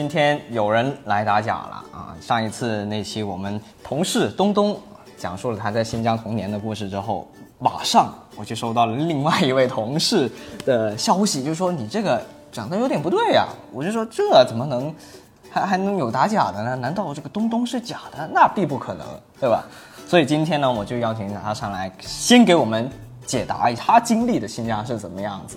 今天有人来打假了啊！上一次那期我们同事东东讲述了他在新疆童年的故事之后，马上我就收到了另外一位同事的消息，就说你这个讲的有点不对呀、我就说这怎么能还还能有打假的呢？难道这个东东是假的？那必不可能，对吧？所以今天呢，我就邀请他上来，先给我们解答一下他经历的新疆是怎么样子。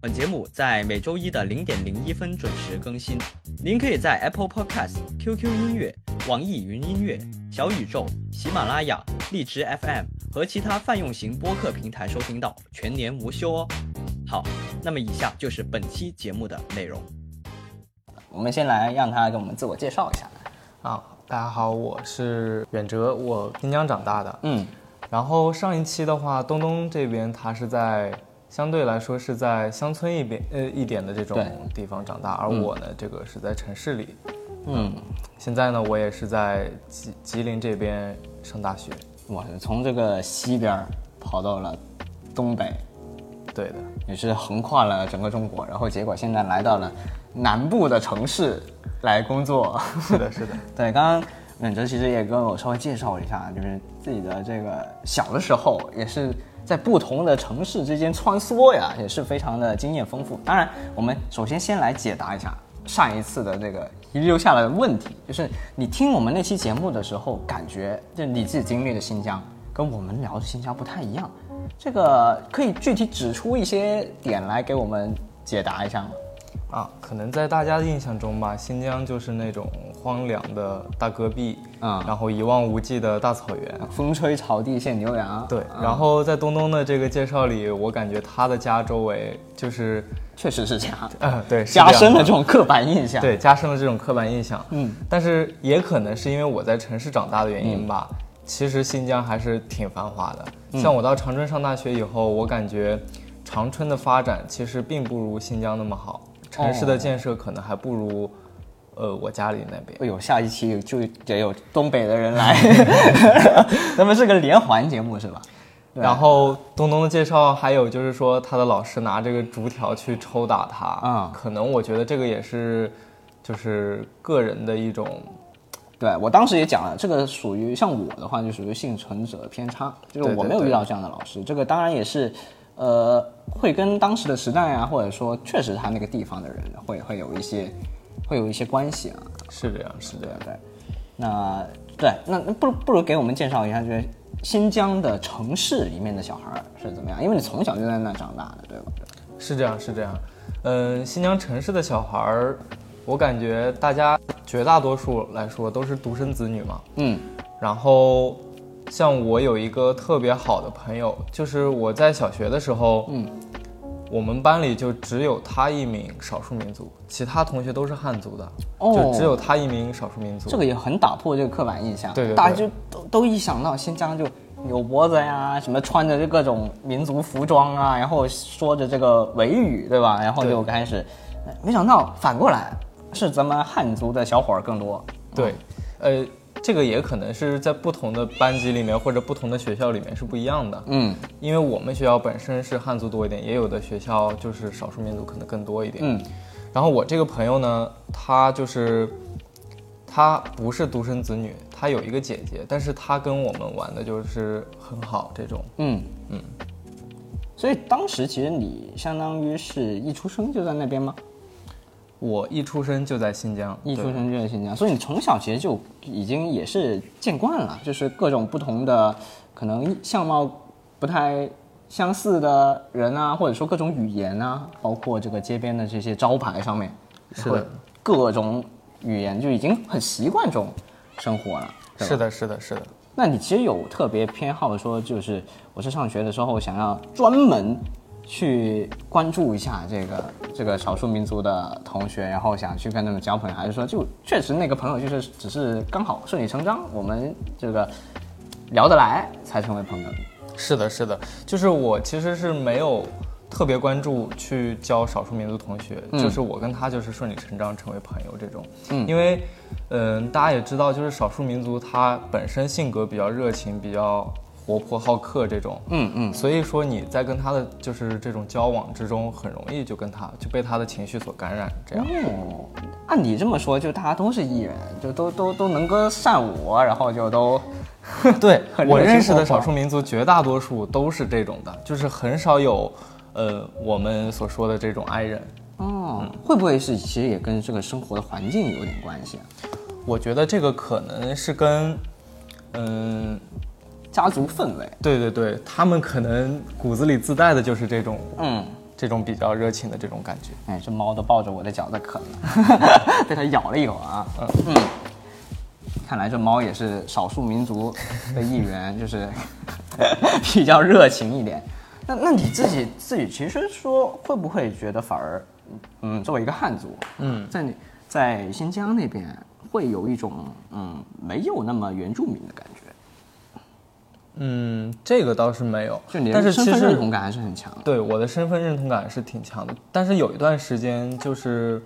本节目在每周一的零点零一分准时更新。您可以在 Apple Podcast、QQ 音乐、网易云音乐、小宇宙、喜马拉雅、荔枝 FM 和其他泛用型播客平台收听到，全年无休哦。好，那么以下就是本期节目的内容。我们先来让他给我们自我介绍一下。啊，大家好，我是远哲，我新疆长大的。嗯，然后上一期的话，东东这边他是在相对来说是在乡村一边呃一点的这种地方长大，而嗯我呢，这个是在城市里。嗯，现在呢，我也是在吉吉林这边上大学。我从这个西边儿跑到了东北，对的，也是横跨了整个中国，然后结果现在来到了南部的城市来工作。是的，是的。对，刚刚远哲其实也跟我稍微介绍一下，就是自己的这个小的时候也是在不同的城市之间穿梭呀，也是非常的经验丰富。当然，我们首先先来解答一下上一次的这个遗留下来的问题，就是你听我们那期节目的时候，感觉就你自己经历的新疆跟我们聊的新疆不太一样，这个可以具体指出一些点来给我们解答一下吗？啊，可能在大家的印象中吧，新疆就是那种荒凉的大戈壁，嗯然后一望无际的大草原，风吹草地见牛羊，对，嗯然后在东东的这个介绍里，我感觉他的家周围就是，确实是这样。呃，对，加深了这种刻板印象。，对，加深了这种刻板印象。嗯，但是也可能是因为我在城市长大的原因吧，其实新疆还是挺繁华的。像我到长春上大学以后，我感觉长春的发展其实并不如新疆那么好，城市的建设可能还不如，呃，我家里那边。哎呦，下一期就得有东北的人来，咱们是个连环节目是吧？然后东东的介绍还有就是说他的老师拿这个竹条去抽打他，嗯可能我觉得这个也是，就是个人的一种，对我当时也讲了，这个属于像我的话，就属于幸存者偏差，就是我没有遇到这样的老师。这个当然也是，呃，会跟当时的时代啊，或者说确实他那个地方的人会会有一些会有一些关系啊。是这样，是这样。对对，那对那那不如不如给我们介绍一下，就是新疆的城市里面的小孩儿是怎么样？因为你从小就在那长大的，对吧？是这样，是这样。嗯，新疆城市的小孩儿，我感觉大家绝大多数来说都是独生子女嘛。嗯然后，像我有一个特别好的朋友，就是我在小学的时候，嗯，我们班里就只有他一名少数民族，其他同学都是汉族的，哦就只有他一名少数民族。这个也很打破这个刻板印象。对对对大家就都都一想到新疆就扭脖子呀，什么穿着这各种民族服装啊，然后说着这个维语，对吧？然后就开始，呃没想到反过来是咱们汉族的小伙儿更多。对，呃，这个也可能是在不同的班级里面或者不同的学校里面是不一样的。嗯因为我们学校本身是汉族多一点，也有的学校就是少数民族可能更多一点。嗯然后我这个朋友呢，他就是他不是独生子女，他有一个姐姐，但是他跟我们玩的就是很好这种。嗯嗯。所以当时其实你相当于是一出生就在那边吗？我一出生就在新疆，一出生就在新疆，所以你从小其实就已经也是见惯了，就是各种不同的可能相貌不太相似的人啊，或者说各种语言啊，包括这个街边的这些招牌上面，是的，各种语言就已经很习惯这种生活了。是的，是的，是的。那你其实有特别偏好说，就是我是上学的时候想要专门去关注一下这个这个少数民族的同学，然后想去跟他们交朋友，还是说就确实那个朋友就是只是刚好顺理成章，我们这个聊得来才成为朋友？是的，是的，就是我其实是没有特别关注去交少数民族同学，就是我跟他就是顺理成章成为朋友这种。嗯因为，嗯、大家也知道，就是少数民族他本身性格比较热情，比较活泼好客这种。嗯嗯，所以说你在跟他的就是这种交往之中，很容易就跟他就被他的情绪所感染，这样。哦，按你这么说，就大家都是艺人，就都都都能歌善舞，然后就都 对 我认识的少数民族，绝大多数都是这种的，就是很少有，呃，我们所说的这种 i 人。哦，会不会是其实也跟这个生活的环境有点关系啊？我觉得这个可能是跟，嗯，家族氛围，对对对，他们可能骨子里自带的就是这种嗯，这种比较热情的这种感觉。哎，这猫都抱着我的脚在啃了，被它咬了一口啊。嗯，看来这猫也是少数民族的一员，就是 比较热情一点。那那你自己自己其实说会不会觉得反而，嗯，作为一个汉族，嗯。在你在新疆那边会有一种嗯没有那么原住民的感觉，嗯，这个倒是没有，就你但是其的身份认同感还是很强的。对我的身份认同感是挺强的，但是有一段时间就是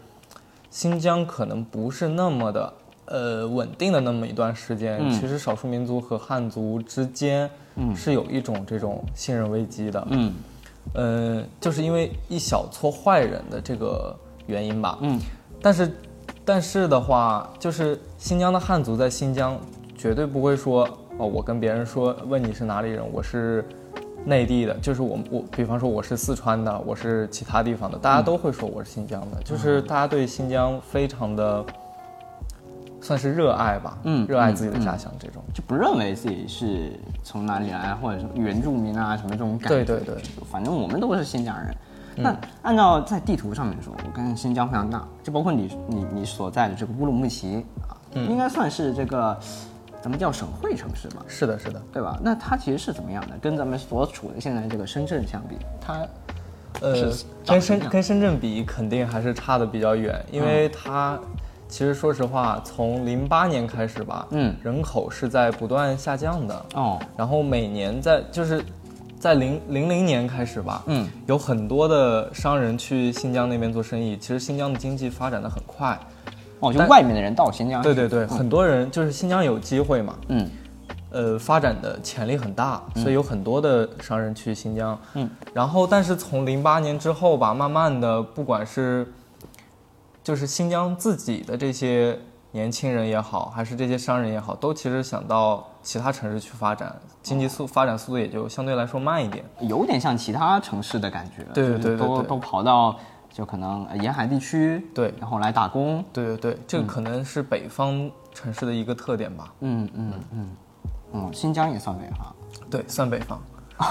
新疆可能不是那么的呃稳定的那么一段时间，嗯。其实少数民族和汉族之间是有一种这种信任危机的，嗯。呃，就是因为一小撮坏人的这个原因吧，嗯。但是，但是的话，就是新疆的汉族在新疆绝对不会说哦，我跟别人说问你是哪里人，我是内地的，就是我我，比方说我是四川的，我是其他地方的，大家都会说我是新疆的，就是大家对新疆非常的算是热爱吧，嗯热爱自己的家乡这种。就不认为自己是从哪里来，或者是原住民啊什么这种感觉。对对对，反正我们都是新疆人。那按照在地图上面说，我跟新疆非常大，就包括你你你所在的这个乌鲁木齐啊，应该算是这个咱们叫省会城市嘛，是的，是的。对吧？那它其实是怎么样的？跟咱们所处的现在这个深圳相比，它呃跟深跟深圳比，肯定还是差的比较远，因为它其实说实话，从零八年开始吧，嗯人口是在不断下降的，哦，然后每年在就是在零零零年开始吧，嗯，有很多的商人去新疆那边做生意，其实新疆的经济发展的很快，哦，就外面的人到新疆去，对对对，很多人就是新疆有机会嘛，嗯。呃，发展的潜力很大，所以有很多的商人去新疆。嗯，然后但是从零八年之后吧，慢慢的，不管是就是新疆自己的这些年轻人也好，还是这些商人也好，都其实想到其他城市去发展，经济速发展速度也就相对来说慢一点。有点像其他城市的感觉，对对对对对。都都跑到就可能呃沿海地区，对然后来打工，对对对，这个可能是北方城市的一个特点吧。嗯嗯嗯，嗯，新疆也算北方对，算北方。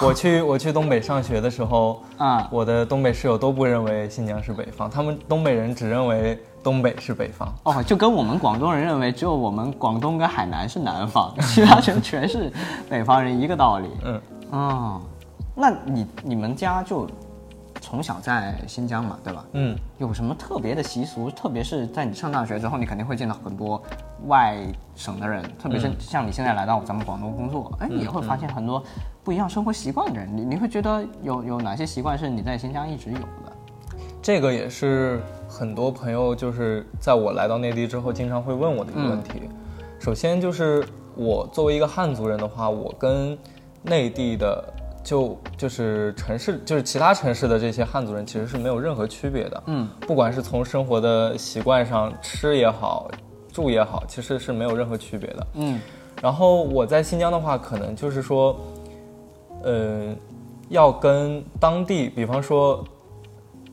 我去 我去东北上学的时候，啊，我的东北室友都不认为新疆是北方，他们东北人只认为东北是北方。哦，就跟我们广东人认为只有我们广东跟海南是南方，其他全全是北方人一个道理。嗯，哦，那你你们家就从小在新疆嘛，对吧？嗯，有什么特别的习俗？特别是在你上大学之后，你肯定会见到很多外省的人，特别是像你现在来到咱们广东工作，哎，你也会发现很多不一样生活习惯的人。你你会觉得有有哪些习惯是你在新疆一直有的？这个也是很多朋友就是在我来到内地之后，经常会问我的一个问题。首先就是我作为一个汉族人的话，我跟内地的就就是城市，就是其他城市的这些汉族人其实是没有任何区别的。嗯，不管是从生活的习惯上，吃也好，住也好，其实是没有任何区别的。嗯然后我在新疆的话，可能就是说，呃，要跟当地，比方说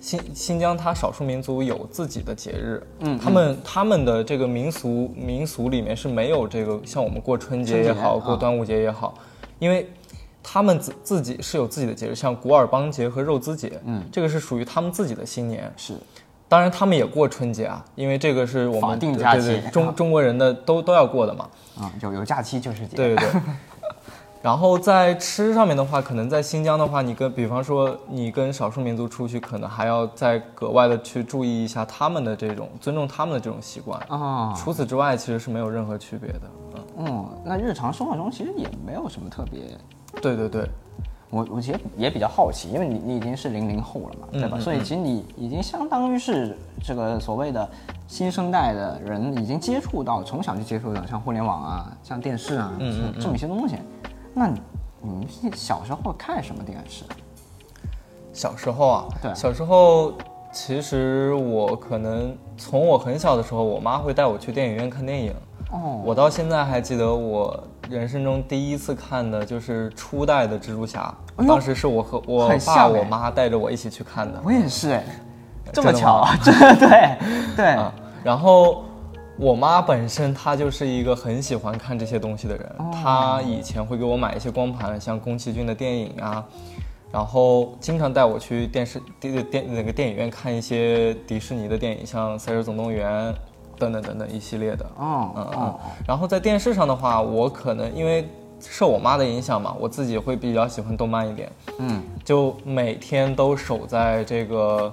新新疆，它少数民族有自己的节日，嗯他们他们的这个民俗民俗里面是没有这个像我们过春节也好，过端午节也好，因为。他们自自己是有自己的节日，像古尔邦节和肉孜节，嗯这个是属于他们自己的新年。是，当然，他们也过春节啊，因为这个是我们法定假期对对中中国人的都都要过的嘛。啊、有有假期就是节。对对对。然后在吃上面的话，可能在新疆的话，你跟比方说你跟少数民族出去，可能还要再格外的去注意一下他们的这种尊重他们的这种习惯。啊，除此之外，其实是没有任何区别的。嗯，嗯，那日常生活中其实也没有什么特别。对对对。我我其实也比较好奇，因为你你已经是零零后了嘛，对吧？所以其实你已经相当于是这个所谓的新生代的人，已经接触到从小就接触到像互联网啊、像电视啊这这么一些东西。那你你们小时候看什么电视？小时候啊，对小时候其实我可能从我很小的时候，我妈会带我去电影院看电影。哦，我到现在还记得我人生中第一次看的就是初代的蜘蛛侠，哎当时是我和我爸、哎我妈带着我一起去看的。我也是哎，这么巧 吗，这对对啊，然后我妈本身她就是一个很喜欢看这些东西的人，哦。她以前会给我买一些光盘，像宫崎骏的电影啊，然后经常带我去电视电电那个电影院看一些迪士尼的电影，像《赛车总动员》等等等等一系列的。哦嗯嗯。哦，然后在电视上的话，我可能因为受我妈的影响嘛，我自己会比较喜欢动漫一点，嗯，就每天都守在这个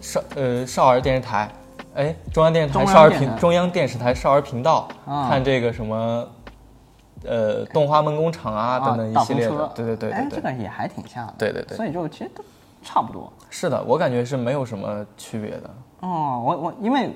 少呃少儿电视台，哎，中央电视台少儿频中央电视台少儿频道、啊。看这个什么呃动画梦工厂啊等等一系列的。对对对哎，对。对，这个也还挺像的，对对对。所以就其实都差不多。是的，我感觉是没有什么区别的。哦，我我因为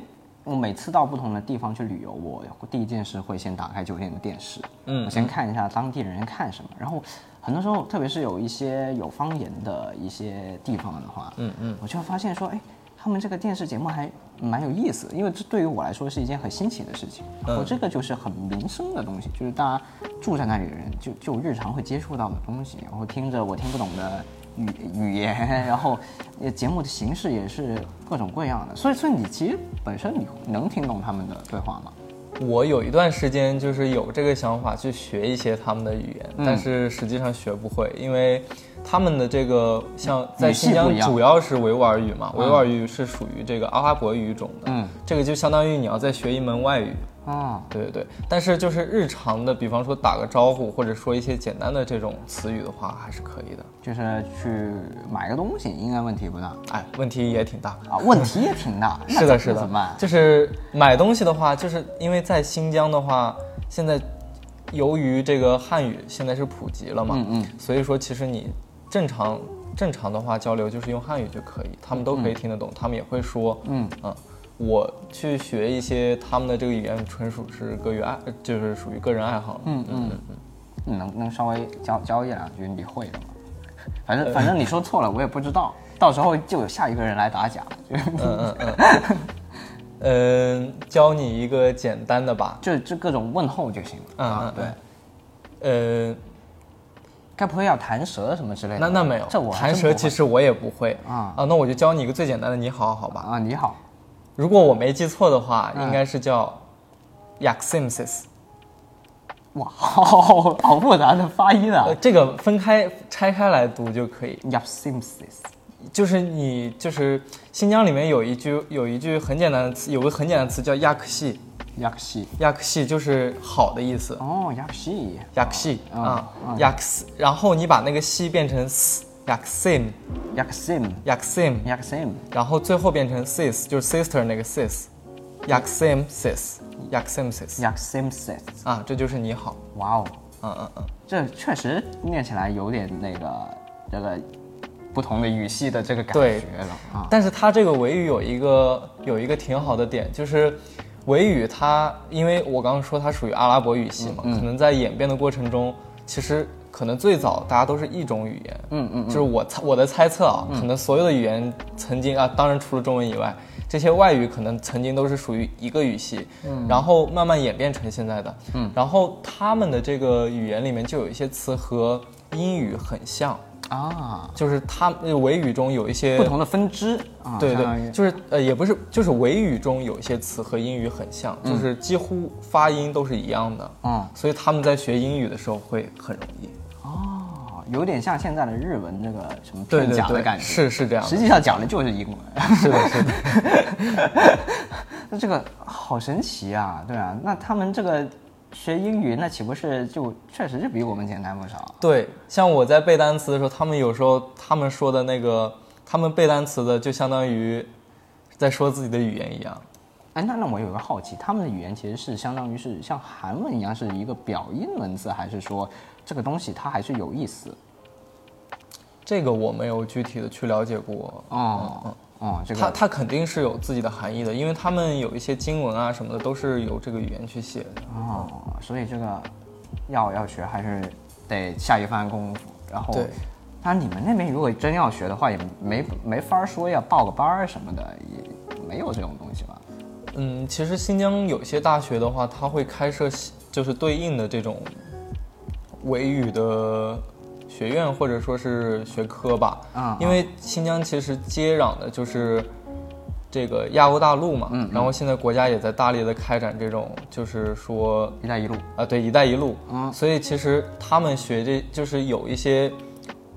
我每次到不同的地方去旅游，我第一件事会先打开酒店的电视，嗯我先看一下当地人看什么，然后很多时候，特别是有一些有方言的一些地方的话，嗯嗯，我就会发现说，哎，他们这个电视节目还蛮有意思的，因为这对于我来说是一件很新奇的事情。嗯我这个就是很民生的东西，就是大家住在那里的人就就日常会接触到的东西，然后听着我听不懂的语语言，然后呃节目的形式也是各种各样的，所以所以你其实本身你能听懂他们的对话吗？我有一段时间就是有这个想法去学一些他们的语言，嗯但是实际上学不会，因为他们的这个像在新疆主要是维吾尔语嘛，维吾尔语是属于这个阿拉伯语种的，嗯，这个就相当于你要再学一门外语。哦，对对对，但是就是日常的，比方说打个招呼，或者说一些简单的这种词语的话，还是可以的。就是去买个东西，应该问题不大哎，问题也挺大。啊，问题也挺大。是的，是的怎么办？就是买东西的话，就是因为在新疆的话，现在由于这个汉语现在是普及了嘛，嗯嗯所以说其实你正常正常的话交流就是用汉语就可以，他们都可以听得懂，他们也会说，嗯我去学一些他们的这个语言，纯属是个人爱，就是属于个人爱好了。嗯嗯你能能稍微教教一两句你会的吗？反正反正你说错了，我也不知道，到时候就有下一个人来打假，就嗯嗯嗯。嗯，教你一个简单的吧。就就各种问候就行了。嗯啊嗯对，呃，该不会要弹舌什么之类的？那那没有，这我弹舌其实我也不会啊啊。那我就教你一个最简单的，你好好吧。啊，你好，如果我没记错的话，嗯应该是叫 Yaximsis。哇，好好复杂的发音啊呃，这个分开拆开来读就可以。，Yaksimsis，就是你就是新疆里面有一句有一句很简单的词，有个很简单的词叫亚克西，亚克西，亚克西就是好的意思。哦，亚克西，亚克西啊啊啊，亚克斯，然后你把那个西变成 s，亚克 sim，亚克西，亚克 sim，亚克西，然后最后变成 sis，就是 sister 那个 sis，亚克 sim sis，亚克 sim sis 亚克西 sis，啊，这就是你好。哇哦，嗯嗯嗯，这确实念起来有点那个这个不同的语系的这个感觉了啊。但是它这个维语有一个有一个挺好的点，就是维语它，因为我刚刚说它属于阿拉伯语系嘛，嗯。可能在演变的过程中，其实可能最早大家都是一种语言，嗯嗯就是我猜我的猜测啊，可能所有的语言曾经啊，当然除了中文以外，这些外语可能曾经都是属于一个语系，嗯，然后慢慢演变成现在的，嗯，然后他们的这个语言里面就有一些词和英语很像，啊，就是它呃维语中有一些不同的分支啊，对就是呃，也不是，就是维语中有一些词和英语很像，就是几乎发音都是一样的，嗯所以他们在学英语的时候会很容易。哦，有点像现在的日文这个什么片对对对，假的感觉，是是这样，实际上讲的就是英文。是的，是的。那 这个好神奇啊，对啊，那他们这个学英语，那岂不是就确实是比我们简单不少？对，像我在背单词的时候，他们有时候他们说的那个，他们背单词的就相当于在说自己的语言一样。哎，那那我有个好奇，他们的语言其实是相当于是像韩文一样是一个表音文字，还是说这个东西它还是有意思？这个我没有具体的去了解过。哦哦，这它个它它肯定是有自己的含义的，因为他们有一些经文啊什么的都是由这个语言去写的。哦，所以这个要要学还是得下一番功夫。然后，对，当然你们那边如果真要学的话，也没没法说要报个班儿什么的，也没有这种东西吧？嗯，其实新疆有些大学的话，它会开设就是对应的这种维语的学院或者说是学科吧。啊因为新疆其实接壤的就是这个亚欧大陆嘛，嗯然后现在国家也在大力的开展这种，就是说“一带一路。啊，对“一带一路”，嗯所以其实他们学这就是有一些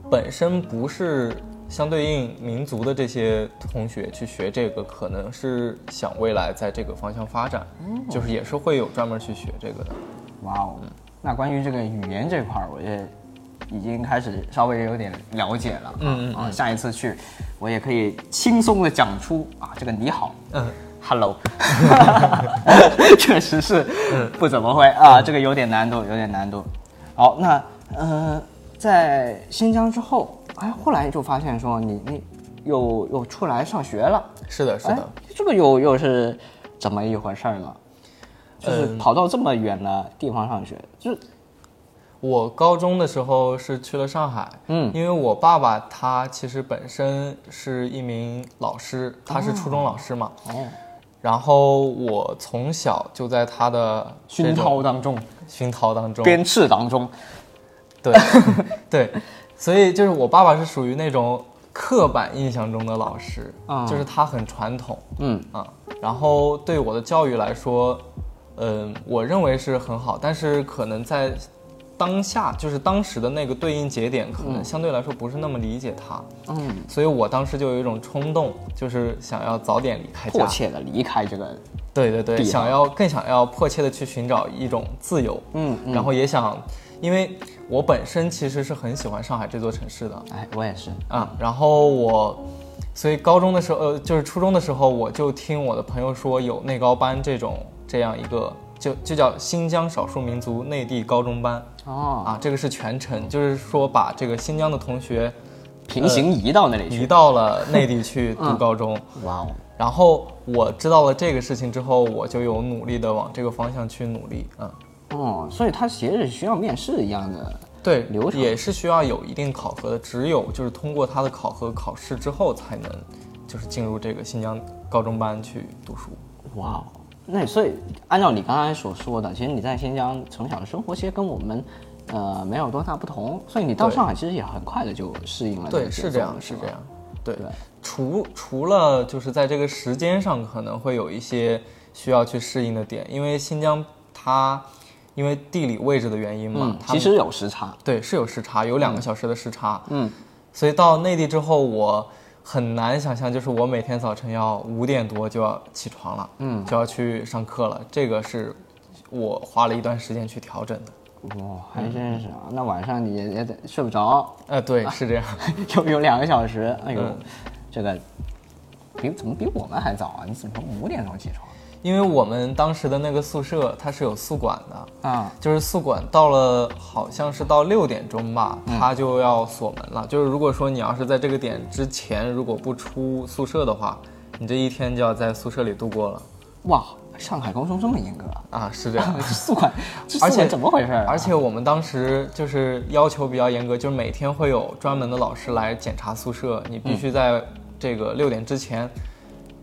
本身不是相对应民族的这些同学去学这个，可能是想未来在这个方向发展，就是也是会有专门去学这个的。”，哇哦！那关于这个语言这块儿，我也已经开始稍微有点了解了。嗯嗯啊，下一次去，我也可以轻松的讲出啊这个你好。嗯，Hello，确实是不怎么会啊，这个有点难度，有点难度。好，那呃，在新疆之后，哎，后来就发现说你你又又出来上学了，是的，是哎的。，这个又又是怎么一回事儿呢？就是嗯跑到这么远的地方上学，就是我高中的时候是去了上海，嗯。因为我爸爸他其实本身是一名老师，他是初中老师嘛，哦，然后我从小就在他的熏陶当中，熏陶当中，鞭笞当中，对 对，所以就是我爸爸是属于那种刻板印象中的老师，啊。就是他很传统。嗯。啊，然后对我的教育来说，嗯、我认为是很好，但是可能在当下，就是当时的那个对应节点，可能相对来说不是那么理解他，嗯，所以我当时就有一种冲动，就是想要早点离开家，迫切的离开这个，对对对，想要更想要迫切的去寻找一种自由，嗯嗯。然后也想，因为我本身其实是很喜欢上海这座城市的。哎，我也是，啊，然后我，所以高中的时候，呃，就是初中的时候，我就听我的朋友说有内高班这种这样一个，就就叫新疆少数民族内地高中班哦，啊，这个是全程，就是说把这个新疆的同学平行移到那里移，到了内地去读高中。哇哦，然后我知道了这个事情之后，我就有努力的往这个方向去努力，嗯，哦，所以它其实是需要面试一样的，对，流程也是需要有一定考核的，只有就是通过他的考核考试之后，才能就是进入这个新疆高中班去读书。哇哦。那所以按照你刚才所说的，其实你在新疆从小的生活其实跟我们，呃，没有多大不同，所以你到上海其实也很快的就适应了对，是这样，是这样。对，对除除了就是在这个时间上可能会有一些需要去适应的点，因为新疆它因为地理位置的原因嘛，其实有时差，对是有时差，有两个小时的时差。嗯，所以到内地之后，我很难想象，就是我每天早晨要五点多就要起床了，嗯就要去上课了。这个是我花了一段时间去调整的。哇，还真是啊！那晚上你也也得睡不着，呃，对，是这样。有有两个小时，哎呦，嗯这个比怎么比我们还早啊？你怎么五点钟起床因为我们当时的那个宿舍它是有宿管的，啊？就是宿管到了好像是到六点钟吧，他就要锁门了。就是如果说你要是在这个点之前如果不出宿舍的话，你这一天就要在宿舍里度过了哇，上海高中这么严格啊？啊，是这样。宿管，这而且怎么回事啊？而且我们当时就是要求比较严格，就是每天会有专门的老师来检查宿舍，你必须在这个六点之前，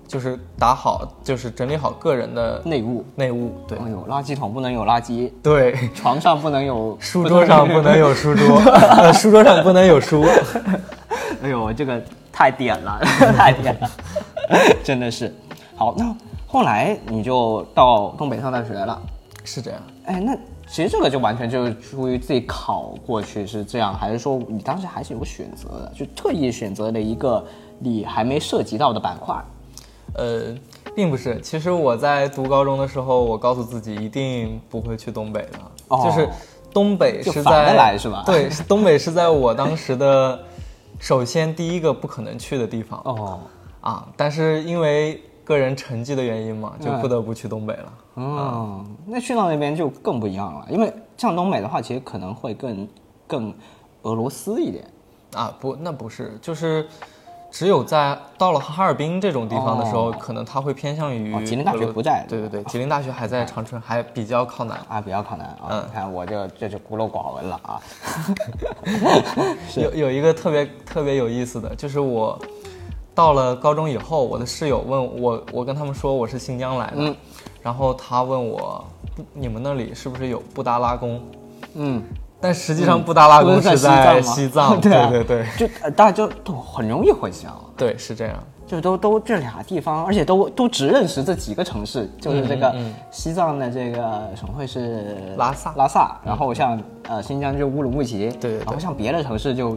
就是打好，就是整理好个人的内务，内务。对哎呦，垃圾桶不能有垃圾，对，床上不能有，书桌上不能有书桌，呃，书桌上不能有书。哎呦，这个太点了，太点了，真的是。好，那后来你就到东北上大学了。是这样。哎，那其实这个就完全就是出于自己考过去是这样，还是说你当时还是有选择的，就特意选择了一个你还没涉及到的板块？呃，并不是。其实我在读高中的时候，我告诉自己一定不会去东北的，哦就是东北是在来是吧对，东北是在我当时的首先第一个不可能去的地方、哦，啊，但是因为个人成绩的原因嘛，就嗯不得不去东北了。嗯，那去到那边就更不一样了，因为像东北的话，其实可能会更更俄罗斯一点。啊，不，那不是，就是只有在到了哈尔滨这种地方的时候，哦可能它会偏向于哦吉林大学不在对对对，吉林大学还在长春，还比较靠南。啊，比较靠南啊。嗯你看我就这就孤陋寡闻了啊。有有一个特别特别有意思的，就是我到了高中以后，我的室友问我，我跟他们说我是新疆来的，嗯然后他问我，不你们那里是不是有布达拉宫？嗯，但实际上布达拉宫是在西西藏，吗 对啊。对对就呃大家就都很容易混淆。对，是这样。就都都这俩地方，而且都都只认识这几个城市，就是这个西藏的这个省会是拉萨拉萨，然后像呃新疆就乌鲁木齐，对。然后像别的城市就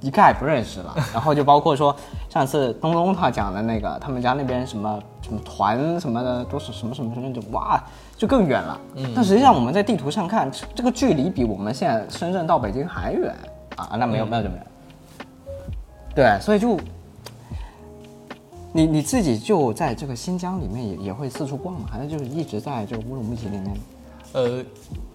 一概不认识了，然后就包括说上次东东他讲的那个，他们家那边什么什么团什么的都是什么什么什么，就哇就更远了。嗯但实际上我们在地图上看，这这个距离比我们现在深圳到北京还远啊，那没有没有这么远。对，所以就你你自己就在这个新疆里面也也会四处逛嘛，反正就是一直在这个乌鲁木齐里面？呃，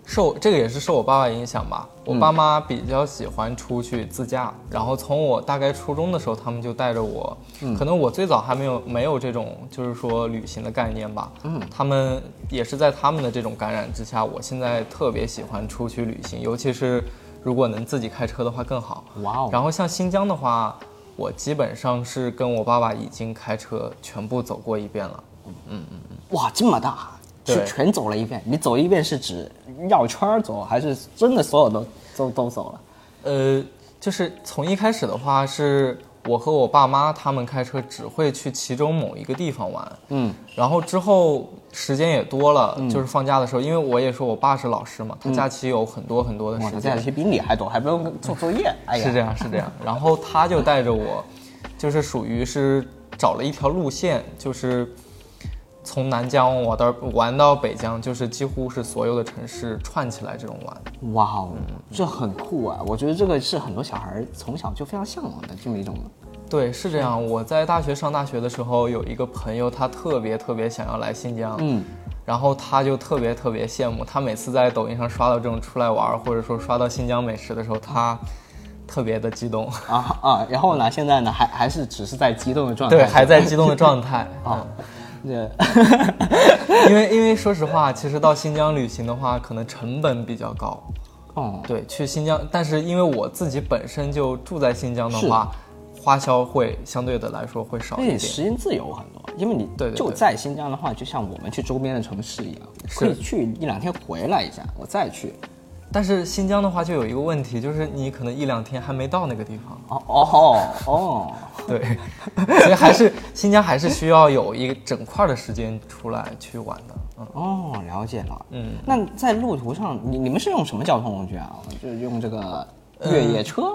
受这个也是受我爸爸影响吧。我嗯爸妈比较喜欢出去自驾，然后从我大概初中的时候，他们就带着我。嗯可能我最早还没有没有这种就是说旅行的概念吧。嗯，他们也是在他们的这种感染之下，我现在特别喜欢出去旅行，尤其是如果能自己开车的话更好。哇哦！然后像新疆的话，我基本上是跟我爸爸已经开车全部走过一遍了。嗯嗯嗯哇，这么大，对是全走了一遍。你走一遍是指绕圈儿走，还是真的所有都都都走了？呃，就是从一开始的话，是我和我爸妈他们开车只会去其中某一个地方玩，嗯，然后之后时间也多了，就是放假的时候，因为我也说我爸是老师嘛，他假期有很多很多的，时间他这，期比你还多，还不用做作业。哎呀，是这样是这样，然后他就带着我，就是属于是找了一条路线，就是。从南疆玩到玩到北疆，就是几乎是所有的城市串起来这种玩。哇哦，这很酷啊！我觉得这个是很多小孩从小就非常向往的这么一种。对，是这样。我在大学上大学的时候，有一个朋友，他特别特别想要来新疆，嗯，然后他就特别特别羡慕。他每次在抖音上刷到这种出来玩，或者说刷到新疆美食的时候，他特别的激动。啊啊，然后呢？现在呢？还还是只是在激动的状态？对，还在激动的状态。啊，嗯，因为因为说实话，其实到新疆旅行的话，可能成本比较高。哦，对，去新疆，但是因为我自己本身就住在新疆的话，花销会相对的来说会少一点。时间自由很多，因为你对对对就在新疆的话，就像我们去周边的城市一样，可以去一两天回来一下，我再去。但是新疆的话就有一个问题，就是你可能一两天还没到那个地方。哦哦哦，对，所以还是新疆还是需要有一个整块的时间出来去玩的。嗯，哦，了解了。嗯，那在路途上，你你们是用什么交通工具啊？就是用这个越野车？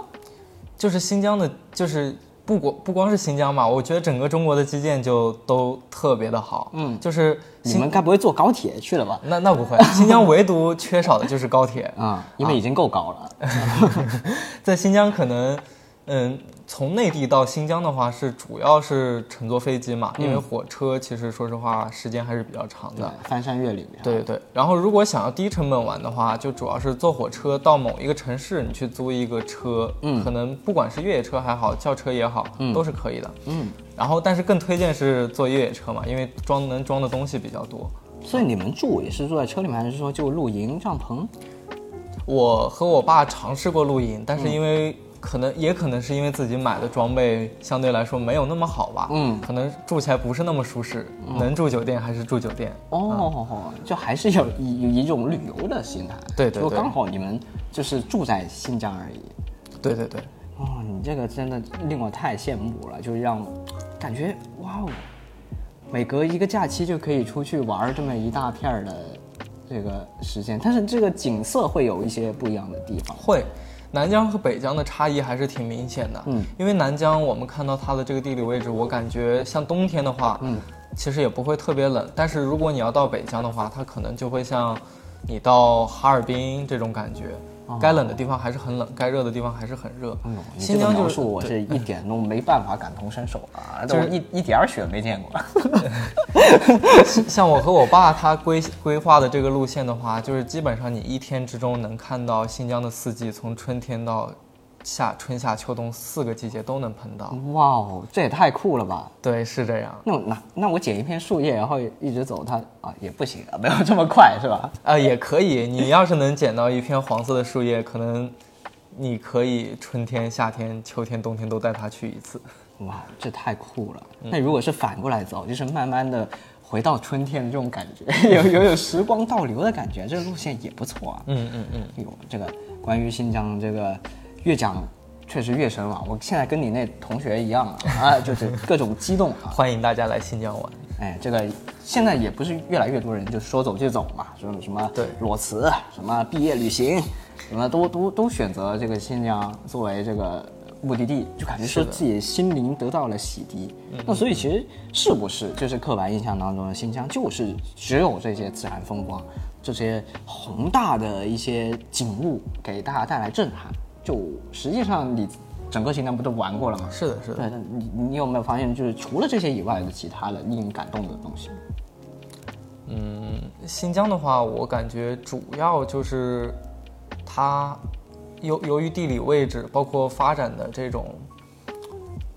就是新疆的，就是不光不光是新疆嘛，我觉得整个中国的基建就都特别的好。嗯就是你们该不会坐高铁去了吧？那那不会，新疆唯独缺少的就是高铁。啊，因为已经够高了。在新疆可能，嗯，从内地到新疆的话是主要是乘坐飞机嘛，因为火车其实说实话时间还是比较长对的。，翻山越岭。对对对，然后如果想要低成本玩的话，就主要是坐火车到某一个城市，你去租一个车，嗯可能不管是越野车还好，轿车也好，都是可以的。嗯，然后但是更推荐是坐越野车嘛，因为装能装的东西比较多。所以你们住也是住在车里面，还是说就露营帐篷？我和我爸尝试过露营，但是嗯因为可能、也可能是因为自己买的装备相对来说没有那么好吧，嗯可能住起来不是那么舒适，能住酒店还是住酒店。哦，就还是有以有一种旅游的心态。对对对就刚好你们就是住在新疆而已。对对对，哦，你这个真的令我太羡慕了，就让感觉哇哦，每隔一个假期就可以出去玩儿这么一大片儿的这个时间，但是这个景色会有一些不一样的地方。会。南疆和北疆的差异还是挺明显的，嗯，因为南疆我们看到它的这个地理位置，我感觉像冬天的话，嗯，其实也不会特别冷，但是如果你要到北疆的话，它可能就会像你到哈尔滨这种感觉，该冷的地方还是很冷，该热的地方还是很热。新疆就是我是一点都没办法感同身受啊，就是一一点儿雪没见过。像我和我爸他规规划的这个路线的话，就是基本上你一天之中能看到新疆的四季，从春天到夏春夏秋冬四个季节都能碰到。哇哦，这也太酷了吧！对，是这样。那那那我捡一片树叶，然后一直走，它啊也不行啊，没有这么快是吧？啊、也可以。你要是能捡到一片黄色的树叶，可能你可以春天、夏天、秋天、冬天都带它去一次。哇，这太酷了！那如果是反过来走，就是慢慢的回到春天的这种感觉，有有有时光倒流的感觉，这个路线也不错啊。嗯嗯嗯。哎呦，这个关于新疆这个越讲确实越神往。我现在跟你那同学一样啊，啊，就是各种激动啊。欢迎大家来新疆玩。哎，这个现在也不是越来越多人就说走就走嘛，说什么对裸辞，什么毕业旅行，什么都都都选择这个新疆作为这个目的地，就感觉说自己心灵得到了洗涤。那所以其实是不是就是刻板印象当中的新疆就是只有这些自然风光，这些宏大的一些景物给大家带来震撼？就实际上你整个新疆不都玩过了吗？是的，是的。对，你你有没有发现，就是除了这些以外的其他的令你感动的东西？嗯，新疆的话，我感觉主要就是它由由于地理位置，包括发展的这种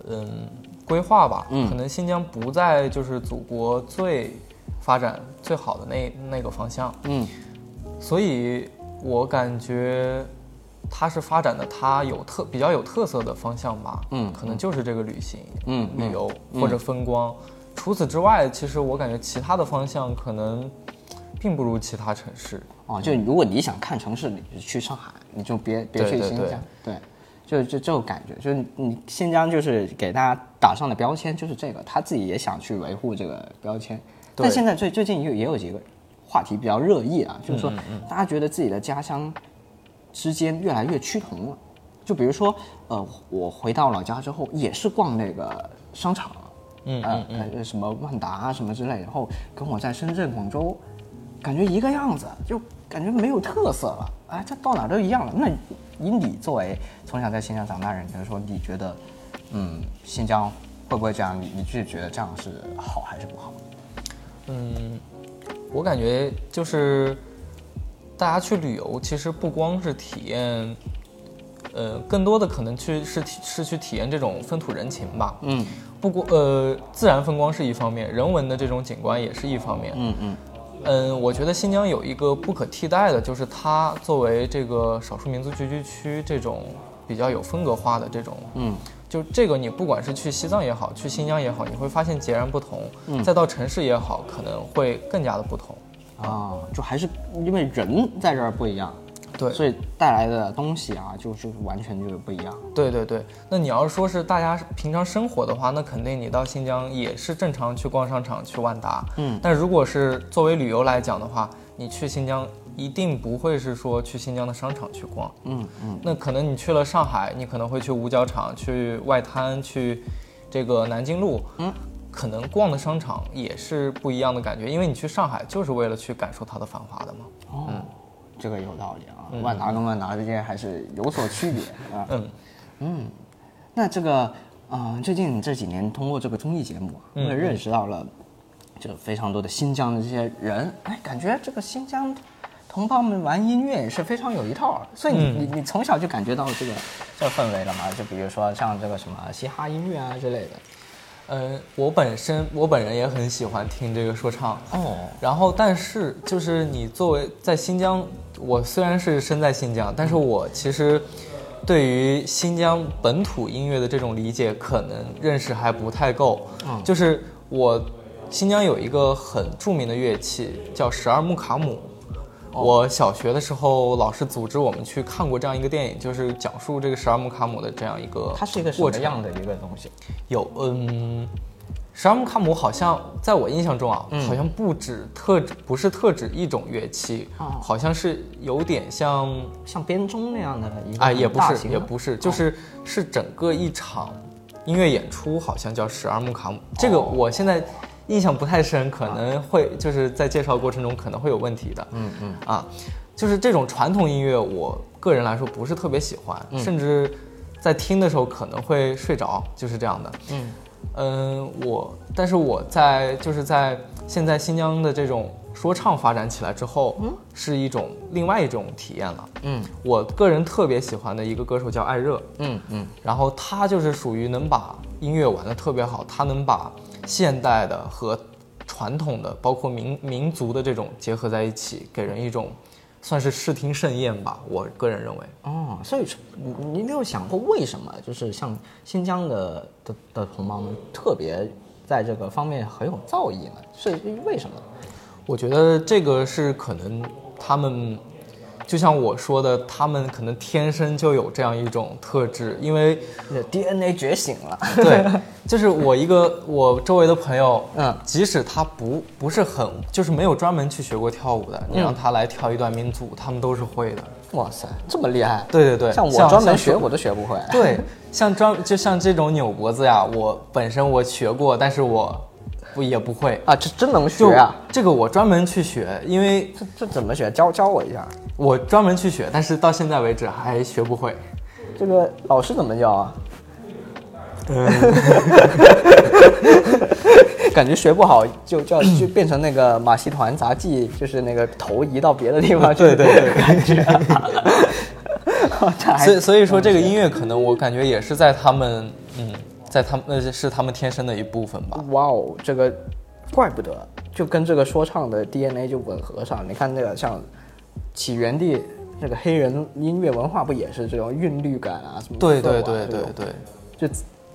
嗯规划吧，嗯可能新疆不在就是祖国最发展最好的那那个方向，嗯所以我感觉它是发展的它有特比较有特色的方向吧，嗯可能就是这个旅行，嗯旅游或者风光。除此之外，其实我感觉其他的方向可能并不如其他城市。哦，就如果你想看城市，你就去上海，你就别别去新疆。对，就就这种感觉，就是你新疆就是给大家打上的标签就是这个，他自己也想去维护这个标签。但现在最最近也也有几个话题比较热议啊，就是说大家觉得自己的家乡之间越来越趋同了。就比如说，呃，我回到老家之后也是逛那个商场，嗯呃呃什么万达啊什么之类，然后跟我在深圳、广州感觉一个样子，就感觉没有特色了。哎，这到哪都一样了。那以你作为从小在新疆长大的人，就是说你觉得，嗯，新疆会不会这样？你你是觉得这样是好还是不好？嗯，我感觉就是大家去旅游，其实不光是体验，呃，更多的可能去是体是去体验这种风土人情吧。嗯不光呃，自然风光是一方面，人文的这种景观也是一方面。嗯嗯嗯，我觉得新疆有一个不可替代的，就是它作为这个少数民族聚居区这种比较有风格化的这种，嗯就这个你不管是去西藏也好，去新疆也好，你会发现截然不同。嗯再到城市也好，可能会更加的不同。啊，就还是因为人在这儿不一样，对，所以带来的东西啊，就就是完全就是不一样。对对对，那你要说是大家平常生活的话，那肯定你到新疆也是正常去逛商场、去万达。嗯，但如果是作为旅游来讲的话，你去新疆一定不会是说去新疆的商场去逛。嗯嗯那可能你去了上海，你可能会去五角场、去外滩、去这个南京路。嗯，可能逛的商场也是不一样的感觉，因为你去上海就是为了去感受它的繁华的嘛。哦，这个有道理啊，万达跟万达之间还是有所区别啊。嗯嗯那这个，呃，最近这几年通过这个综艺节目啊，我也认识到了，就非常多的新疆的这些人，哎，感觉这个新疆同胞们玩音乐也是非常有一套，所以你、你你从小就感觉到这个这个氛围了嘛？就比如说像这个什么嘻哈音乐啊之类的。呃，我本身我本人也很喜欢听这个说唱。哦，然后，但是就是你作为在新疆，我虽然是身在新疆，但是我其实对于新疆本土音乐的这种理解，可能认识还不太够。嗯就是我新疆有一个很著名的乐器叫十二木卡姆。我小学的时候，老师组织我们去看过这样一个电影，就是讲述这个十二木卡姆的这样一个它是一个什。么样的一个东西？有，嗯，十二木卡姆好像在我印象中啊，好像不止特指不是特指一种乐器，哦好像是有点像像编钟那样的一个啊，也不是也不是，就是是整个一场音乐演出，好像叫十二木卡姆。这个哦我现在印象不太深，可能会就是在介绍过程中可能会有问题的。嗯嗯。啊，就是这种传统音乐，我个人来说不是特别喜欢，嗯。甚至在听的时候可能会睡着，就是这样的。嗯。嗯，我，但是我在就是在现在新疆的这种说唱发展起来之后，嗯，是一种另外一种体验了。嗯。我个人特别喜欢的一个歌手叫艾热，嗯嗯，然后他就是属于能把音乐玩的特别好，他能把现代的和传统的，包括民民族的这种结合在一起，给人一种算是视听盛宴吧。我个人认为，哦，所以说你你没有想过为什么就是像新疆的的的同胞们特别在这个方面很有造诣呢？是为什么？我觉得这个是可能他们，就像我说的，他们可能天生就有这样一种特质，因为 DNA 觉醒了。对，就是我一个我周围的朋友，嗯即使他不不是很，就是没有专门去学过跳舞的，你让他来跳一段民族，他们都是会的。哇塞，这么厉害！对对对，像我专门学我都学不会。对，像专就像这种扭脖子呀，我本身我学过，但是我不也不会。啊，这真能学啊！这个我专门去学，因为这这怎么学？教教我一下。我专门去学，但是到现在为止还学不会。这个老师怎么教啊？感觉学不好就就就变成那个马戏团杂技，就是那个头移到别的地方去。对对对感觉。所以所以说这个音乐可能我感觉也是在他们，嗯，在他们那是他们天生的一部分吧。哇哦，这个怪不得就跟这个说唱的 DNA 就吻合上。你看那个像起源地那个黑人音乐文化，不也是这种韵律感啊什么？对对对对，对，就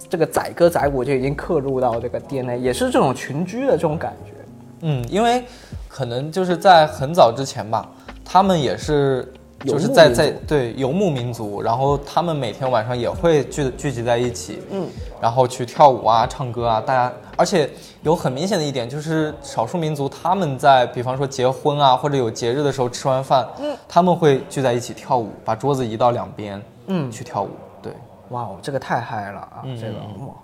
这个载歌载舞就已经刻入到这个 DNA，也是这种群居的这种感觉。嗯，因为可能就是在很早之前吧，他们也是就是在在对游牧民族，然后他们每天晚上也会聚聚集在一起，嗯，然后去跳舞啊、唱歌啊，大家，而且有很明显的一点就是少数民族他们在比方说结婚啊或者有节日的时候吃完饭，嗯，他们会聚在一起跳舞，把桌子移到两边，嗯去跳舞，对。哇哦，这个太嗨了啊！嗯这个哇，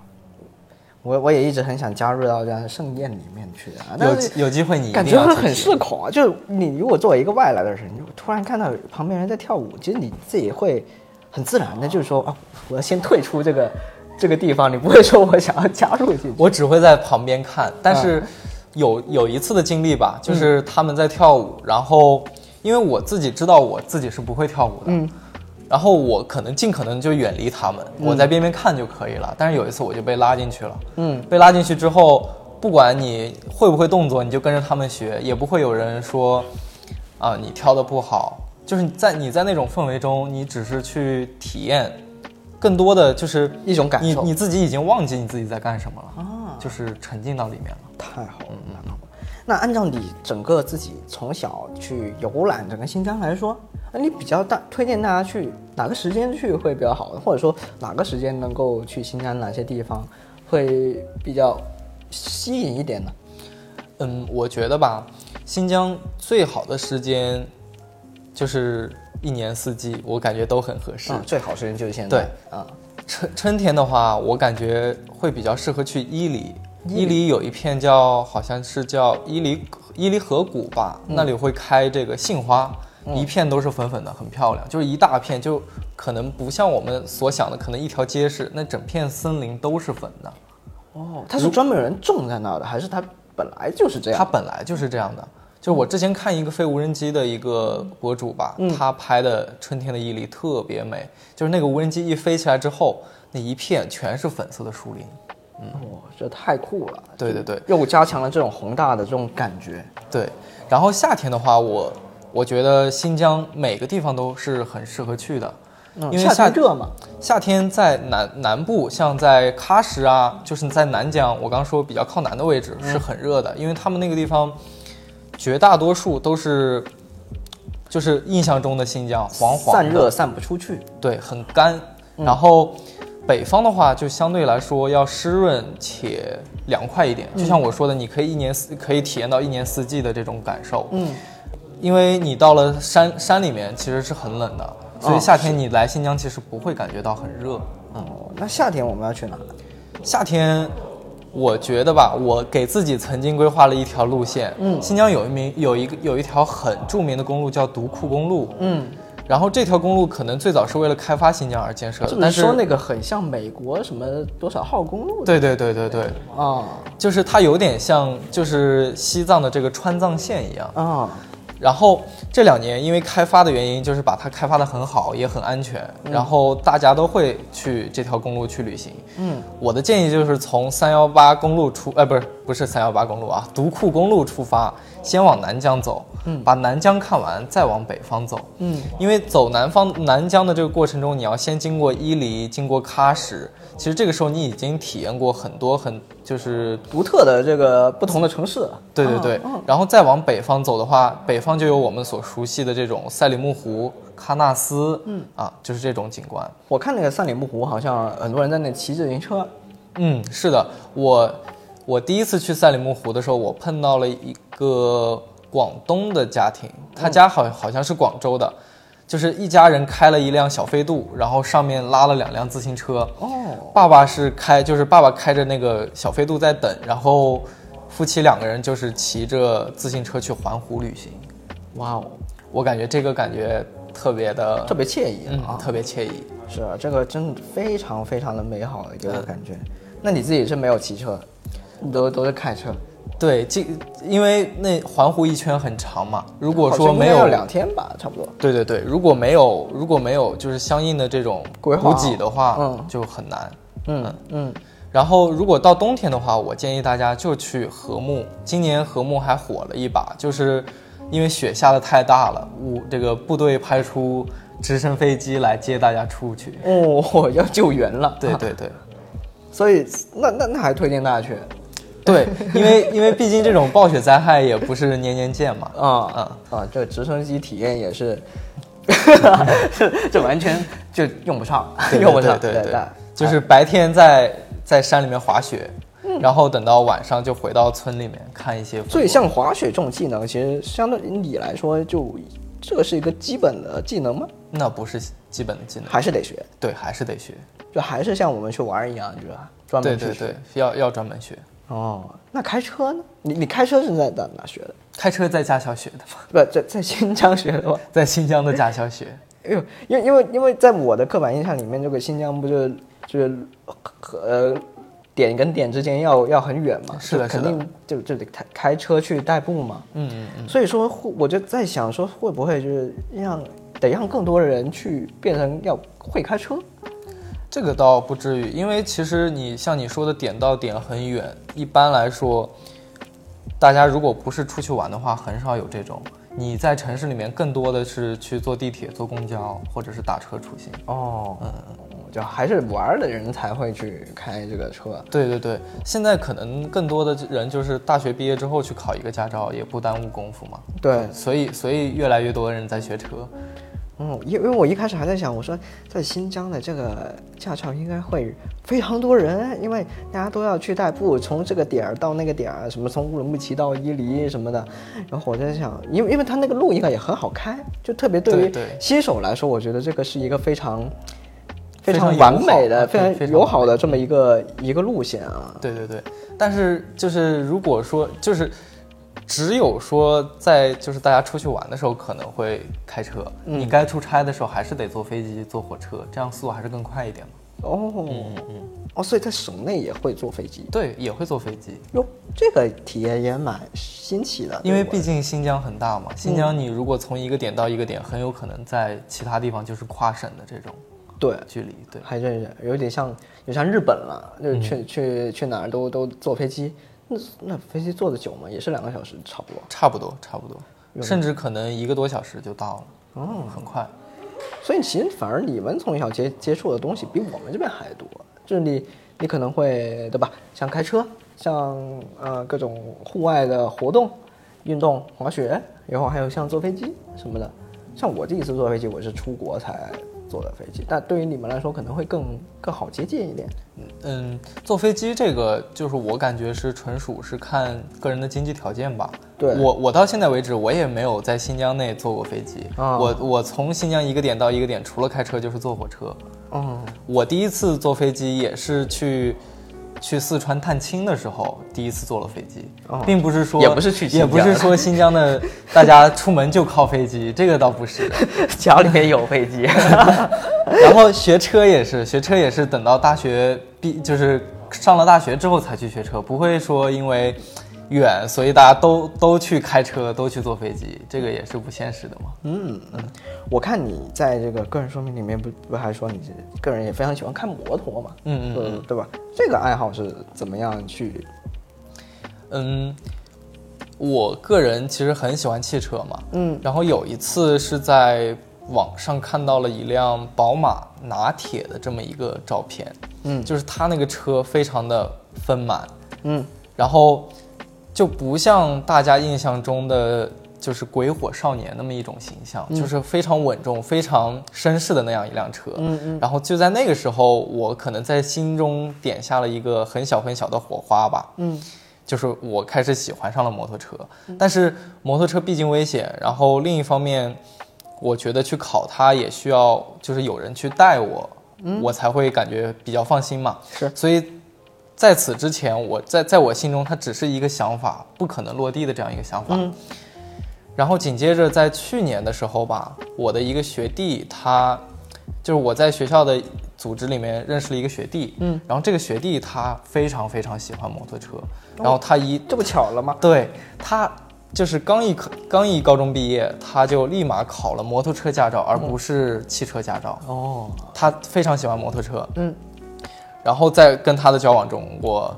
我我也一直很想加入到这样的盛宴里面去啊，但是有有机会你感觉会很社恐啊。就是你如果作为一个外来的人，你突然看到旁边人在跳舞，其实你自己会很自然的，就是说啊，我要先退出这个这个地方，你不会说我想要加入进去。我只会在旁边看，但是嗯有有一次的经历吧，就是他们在跳舞，然后因为我自己知道我自己是不会跳舞的，嗯然后我可能尽可能就远离他们，我在边边看就可以了。但是有一次我就被拉进去了，嗯，被拉进去之后，不管你会不会动作，你就跟着他们学，也不会有人说啊你跳的不好，就是在你在那种氛围中，你只是去体验，更多的就是一种感受你你自己已经忘记你自己在干什么了啊就是沉浸到里面了。太好了，太好了。那按照你整个自己从小去游览整个新疆来说，那你比较大推荐大家去哪个时间去会比较好，或者说哪个时间能够去新疆哪些地方会比较吸引一点呢？嗯，我觉得吧，新疆最好的时间就是一年四季，我感觉都很合适。啊，最好时间就是现在。啊，春春天的话，我感觉会比较适合去伊犁。伊犁有一片叫好像是叫伊犁伊犁河谷吧，那里会开这个杏花，一片都是粉粉的，很漂亮，就是一大片，就可能不像我们所想的，可能一条街是，那整片森林都是粉的。哦，它是专门有人种在那儿的，还是它本来就是这样？它本来就是这样的。就是我之前看一个飞无人机的一个博主吧，嗯他拍的春天的伊犁特别美，就是那个无人机一飞起来之后，那一片全是粉色的树林。哇，这太酷了！对对对又加强了这种宏大的这种感觉。对，然后夏天的话，我我觉得新疆每个地方都是很适合去的，嗯因为夏天热嘛，夏天在南南部，像在喀什啊，就是在南疆，我刚说比较靠南的位置嗯是很热的，因为他们那个地方绝大多数都是，就是印象中的新疆黄黄散热散不出去。对，很干。嗯然后北方的话，就相对来说要湿润且凉快一点。就像我说的，你可以一年四可以体验到一年四季的这种感受。嗯，因为你到了山山里面，其实是很冷的，所以哦夏天你来新疆其实不会感觉到很热。哦，那夏天我们要去哪？夏天，我觉得吧，我给自己曾经规划了一条路线。嗯新疆有一名有一个有一条很著名的公路叫独库公路。嗯，然后这条公路可能最早是为了开发新疆而建设的，但是说那个很像美国什么多少号公路对对对对对，啊。就是它有点像就是西藏的这个川藏线一样。啊。然后这两年因为开发的原因，就是把它开发的很好，也很安全，然后大家都会去这条公路去旅行。嗯，我的建议就是从三幺八公路出，呃，不是不是三幺八公路啊，独库公路出发，先往南疆走，嗯，把南疆看完，再往北方走。嗯，因为走南方南疆的这个过程中，你要先经过伊犁，经过喀什，其实这个时候你已经体验过很多很就是独特的这个不同的城市，对对对，然后再往北方走的话，北方就有我们所熟悉的这种赛里木湖、喀纳斯，嗯啊，就是这种景观。我看那个赛里木湖，好像很多人在那骑自行车。嗯，是的，我我第一次去赛里木湖的时候，我碰到了一个广东的家庭，他家好好像是广州的，就是一家人开了一辆小飞度，然后上面拉了两辆自行车。哦，爸爸是开，就是爸爸开着那个小飞度在等，然后夫妻两个人就是骑着自行车去环湖旅行。哇哦，我感觉这个感觉特别的特别惬意嗯啊！特别惬意。是啊，这个真的非常非常的美好的给我感觉。那你自己是没有骑车，你都都是开车。对，这因为那环湖一圈很长嘛，如果说没有两天吧，差不多。对对对，如果没有如果没有就是相应的这种补给的话，嗯就很难。嗯嗯，然后如果到冬天的话，我建议大家就去禾木。今年禾木还火了一把，就是因为雪下的太大了，我这个部队派出直升飞机来接大家出去。哦，要救援了。对对对。所以那那那还推荐大家去。对，因为因为毕竟这种暴雪灾害也不是年年见嘛。啊啊啊！这个直升机体验也是，这完全就用不上，用不上。对对对就是白天在在山里面滑雪，然后等到晚上就回到村里面看一些。所以像滑雪这种技能，其实相对于你来说，就这个是一个基本的技能吗？那不是基本的技能，还是得学？对，还是得学。就还是像我们去玩儿一样，就是吧专门对对，要要专门学。哦，那开车呢？你你开车是在哪哪学的？开车在驾校学的吗，不，在在新疆学的吗？在新疆的驾校学。哎呦，因为因为因为在我的刻板印象里面，这个新疆不就是就是呃点跟点之间要要很远嘛？是的肯定就就得开开车去代步嘛。嗯嗯嗯。所以说会，我就在想说，会不会就是让得让更多的人去变成要会开车？这个倒不至于，因为其实你像你说的点到点很远，一般来说，大家如果不是出去玩的话，很少有这种。你在城市里面更多的是去坐地铁、坐公交，或者是打车出行。哦，嗯，就还是玩儿的人才会去开这个车。对对对，现在可能更多的人就是大学毕业之后去考一个驾照，也不耽误功夫嘛。对，所以所以越来越多的人在学车。嗯，因因为我一开始还在想，我说在新疆的这个驾照应该会非常多人，因为大家都要去代步，从这个点儿到那个点儿，什么从乌鲁木齐到伊犁什么的。然后我在想，因为因为它那个路应该也很好开，就特别对于新手来说，我觉得这个是一个非常非非常完美的、非常友好的这么一个一个路线啊。对对对，但是就是如果说就是只有说在就是大家出去玩的时候可能会开车，你该出差的时候还是得坐飞机、坐火车，这样速度还是更快一点嘛。哦，嗯嗯，哦，所以在省内也会坐飞机对，也会坐飞机，哟，这个体验也蛮新奇的。因为毕竟新疆很大嘛，新疆你如果从一个点到一个点，很有可能在其他地方就是跨省的这种对距离。对，还真是有点像，有像日本了，就是去、嗯去去哪儿都都坐飞机，那那飞机坐的久吗？也是两个小时差不多。差不多差不多，甚至可能一个多小时就到了，嗯，很快。所以其实反而你们从小接接触的东西比我们这边还多，就是你你可能会对吧？像开车，像呃各种户外的活动、运动、滑雪，然后还有像坐飞机什么的。像我第一次坐飞机，我是出国才坐的飞机，但对于你们来说可能会更更好接近一点。嗯，坐飞机这个就是我感觉是纯属是看个人的经济条件吧。对我我到现在为止我也没有在新疆内坐过飞机。嗯我我从新疆一个点到一个点，除了开车就是坐火车。嗯，我第一次坐飞机也是去去四川探亲的时候第一次坐了飞机，哦并不是说也不是去新也不是说新疆的大家出门就靠飞机，这个倒不是。家里面有飞机，然后学车也是，学车也是等到大学毕，就是上了大学之后才去学车，不会说因为远，所以大家都都去开车，都去坐飞机，这个也是不现实的嘛。嗯嗯，我看你在这个个人说明里面不不还说你个人也非常喜欢看摩托嘛，嗯嗯嗯，对吧？这个爱好是怎么样去？嗯，我个人其实很喜欢汽车嘛，嗯。然后有一次是在网上看到了一辆宝马拿铁的这么一个照片，嗯。就是他那个车非常的丰满，嗯。然后就不像大家印象中的就是鬼火少年那么一种形象，就是非常稳重、非常绅士的那样一辆车。嗯嗯。然后就在那个时候，我可能在心中点下了一个很小很小的火花吧。嗯。就是我开始喜欢上了摩托车，但是摩托车毕竟危险，然后另一方面，我觉得去考它也需要就是有人去带我，我才会感觉比较放心嘛。是。所以在此之前，我在在我心中它只是一个想法，不可能落地的这样一个想法。嗯然后紧接着在去年的时候吧，我的一个学弟他。就是我在学校的组织里面认识了一个学弟，嗯，然后这个学弟他非常非常喜欢摩托车，然后他一这不巧了吗？对他就是刚一考刚一高中毕业，他就立马考了摩托车驾照，而不是汽车驾照。哦，他非常喜欢摩托车，嗯，然后在跟他的交往中，我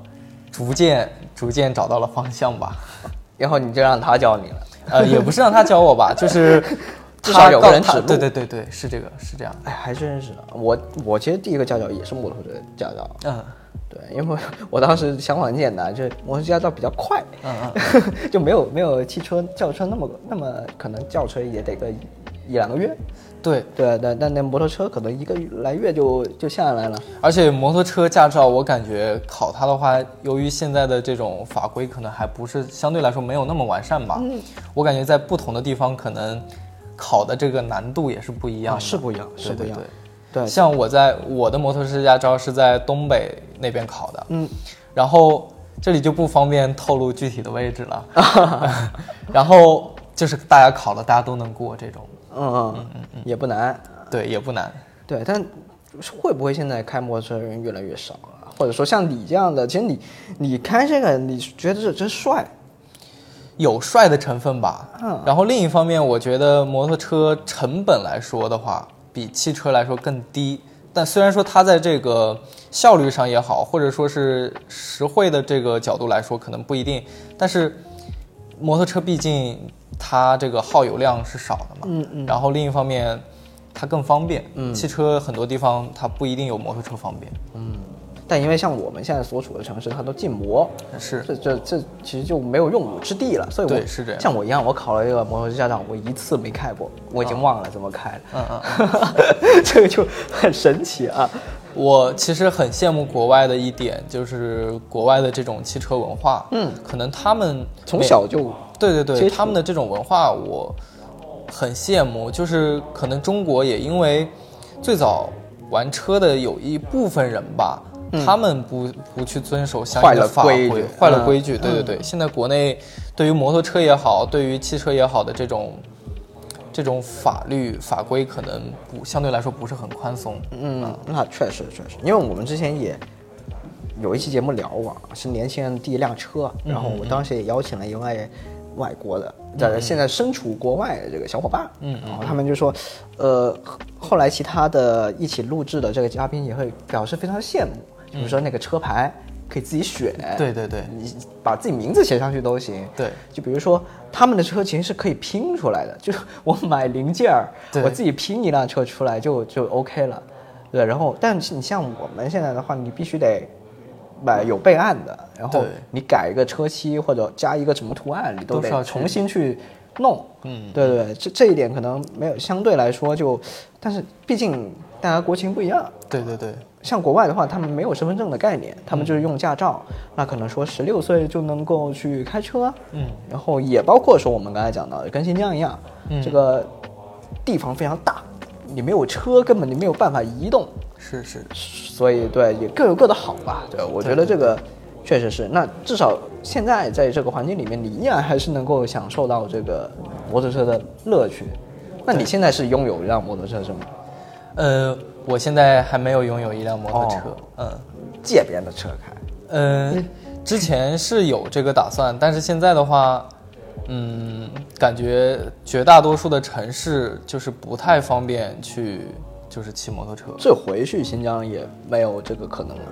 逐渐逐渐找到了方向吧。然后你就让他教你了。呃，也不是让他教我吧，就是至少他告他有个人指路对对对对，是这个是这样。哎，还真是我我其实第一个驾照也是摩托车驾照，嗯对，因为我当时想法很简单，就是摩托车驾照比较快，嗯嗯，就没有没有汽车轿车那么那么可能轿车也得个一一两个月，对，对，但但那摩托车可能一个来月就就下来了。而且摩托车驾照，我感觉考它的话，由于现在的这种法规可能还不是相对来说没有那么完善吧，嗯。我感觉在不同的地方可能考的这个难度也是不一样的，啊是不一样是不一样。对对对。对，像我在我的摩托车驾照是在东北那边考的，嗯，然后这里就不方便透露具体的位置了，然后就是大家考了，大家都能过这种，嗯嗯嗯，也不难。对，也不难。对，但会不会现在开摩托车的人越来越少了？或者说像你这样的，其实你你开这个，你觉得这真帅？有帅的成分吧，嗯然后另一方面，我觉得摩托车成本来说的话，比汽车来说更低。但虽然说它在这个效率上也好，或者说是实惠的这个角度来说，可能不一定，但是摩托车毕竟它这个耗油量是少的嘛，嗯嗯。然后另一方面它更方便，嗯，汽车很多地方它不一定有摩托车方便，但因为像我们现在所处的城市，它都禁摩，是这这这其实就没有用武之地了。所以我对是这样像我一样，我考了一个摩托车驾照，我一次没开过，我已经忘了怎么开了。嗯嗯。这个就很神奇啊。我其实很羡慕国外的一点，就是国外的这种汽车文化。嗯，可能他们从小就对对对，接触他们的这种文化我很羡慕。就是可能中国也因为最早玩车的有一部分人吧，他们不不去遵守相应嗯坏了的法规规矩，嗯坏了规矩。对对对，现在国内对于摩托车也好，对于汽车也好的这种。这种法律法规可能不相对来说不是很宽松，嗯，那确实确实，因为我们之前也有一期节目聊过，是年轻人第一辆车，然后我当时也邀请了一位外国的，在现在身处国外的这个小伙伴，嗯，然后他们就说，呃，后来其他的一起录制的这个嘉宾也会表示非常羡慕，比如说那个车牌可以自己选，对对对。你把自己名字写上去都行，对。就比如说他们的车其实是可以拼出来的，就是我买零件儿，我自己拼一辆车出来就就 OK 了，对。然后，但是你像我们现在的话，你必须得买有备案的，然后你改一个车漆或者加一个什么图案，你都得重新去弄。嗯对对，这这一点可能没有相对来说就，但是毕竟大家国情不一样，对对对，像国外的话，他们没有身份证的概念，他们就是用驾照，那可能说十六岁就能够去开车，嗯，然后也包括说我们刚才讲到的，跟新疆一样，嗯。这个地方非常大，你没有车根本就没有办法移动，是是，所以对也各有各的好吧。对，我觉得这个确实是。那至少现在在这个环境里面，你依然还是能够享受到这个摩托车的乐趣。那你现在是拥有一辆摩托车是吗？呃，我现在还没有拥有一辆摩托车，嗯借别人的车开。嗯、之前是有这个打算，但是现在的话，嗯，感觉绝大多数的城市就是不太方便去，就是骑摩托车。这回去新疆也没有这个可能了。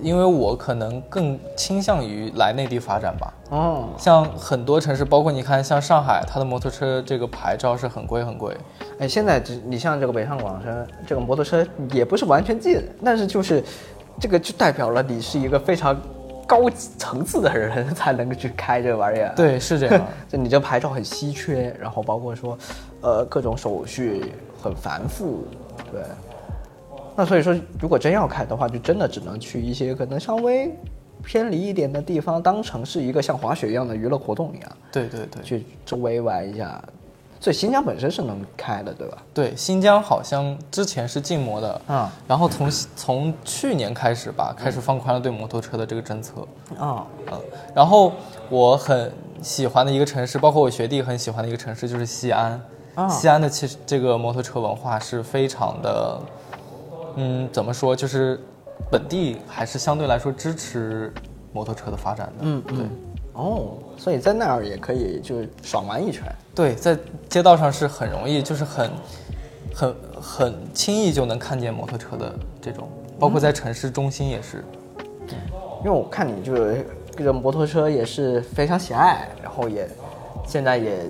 因为我可能更倾向于来内地发展吧。哦，像很多城市，包括你看，像上海，它的摩托车这个牌照是很贵很贵。哎，现在只你像这个北上广深，这个摩托车也不是完全禁，但是就是这个就代表了你是一个非常高层次的人才能够去开这玩意儿。对，是这样。就你这牌照很稀缺，然后包括说，呃，各种手续很繁复，对。那所以说，如果真要开的话，就真的只能去一些可能稍微偏离一点的地方，当成是一个像滑雪一样的娱乐活动一样，对对对去周围玩一下。所以新疆本身是能开的，对吧？对，新疆好像之前是禁摩的，啊然后从从去年开始吧，开始放宽了对摩托车的这个政策。啊，嗯，然后我很喜欢的一个城市，包括我学弟很喜欢的一个城市就是西安。啊西安的其实这个摩托车文化是非常的，嗯，怎么说，就是本地还是相对来说支持摩托车的发展的。嗯对哦，所以在那儿也可以就爽玩一圈。对，在街道上是很容易，就是很很很轻易就能看见摩托车的这种，包括在城市中心也是。因为我看你就是这个摩托车也是非常喜爱，然后也现在也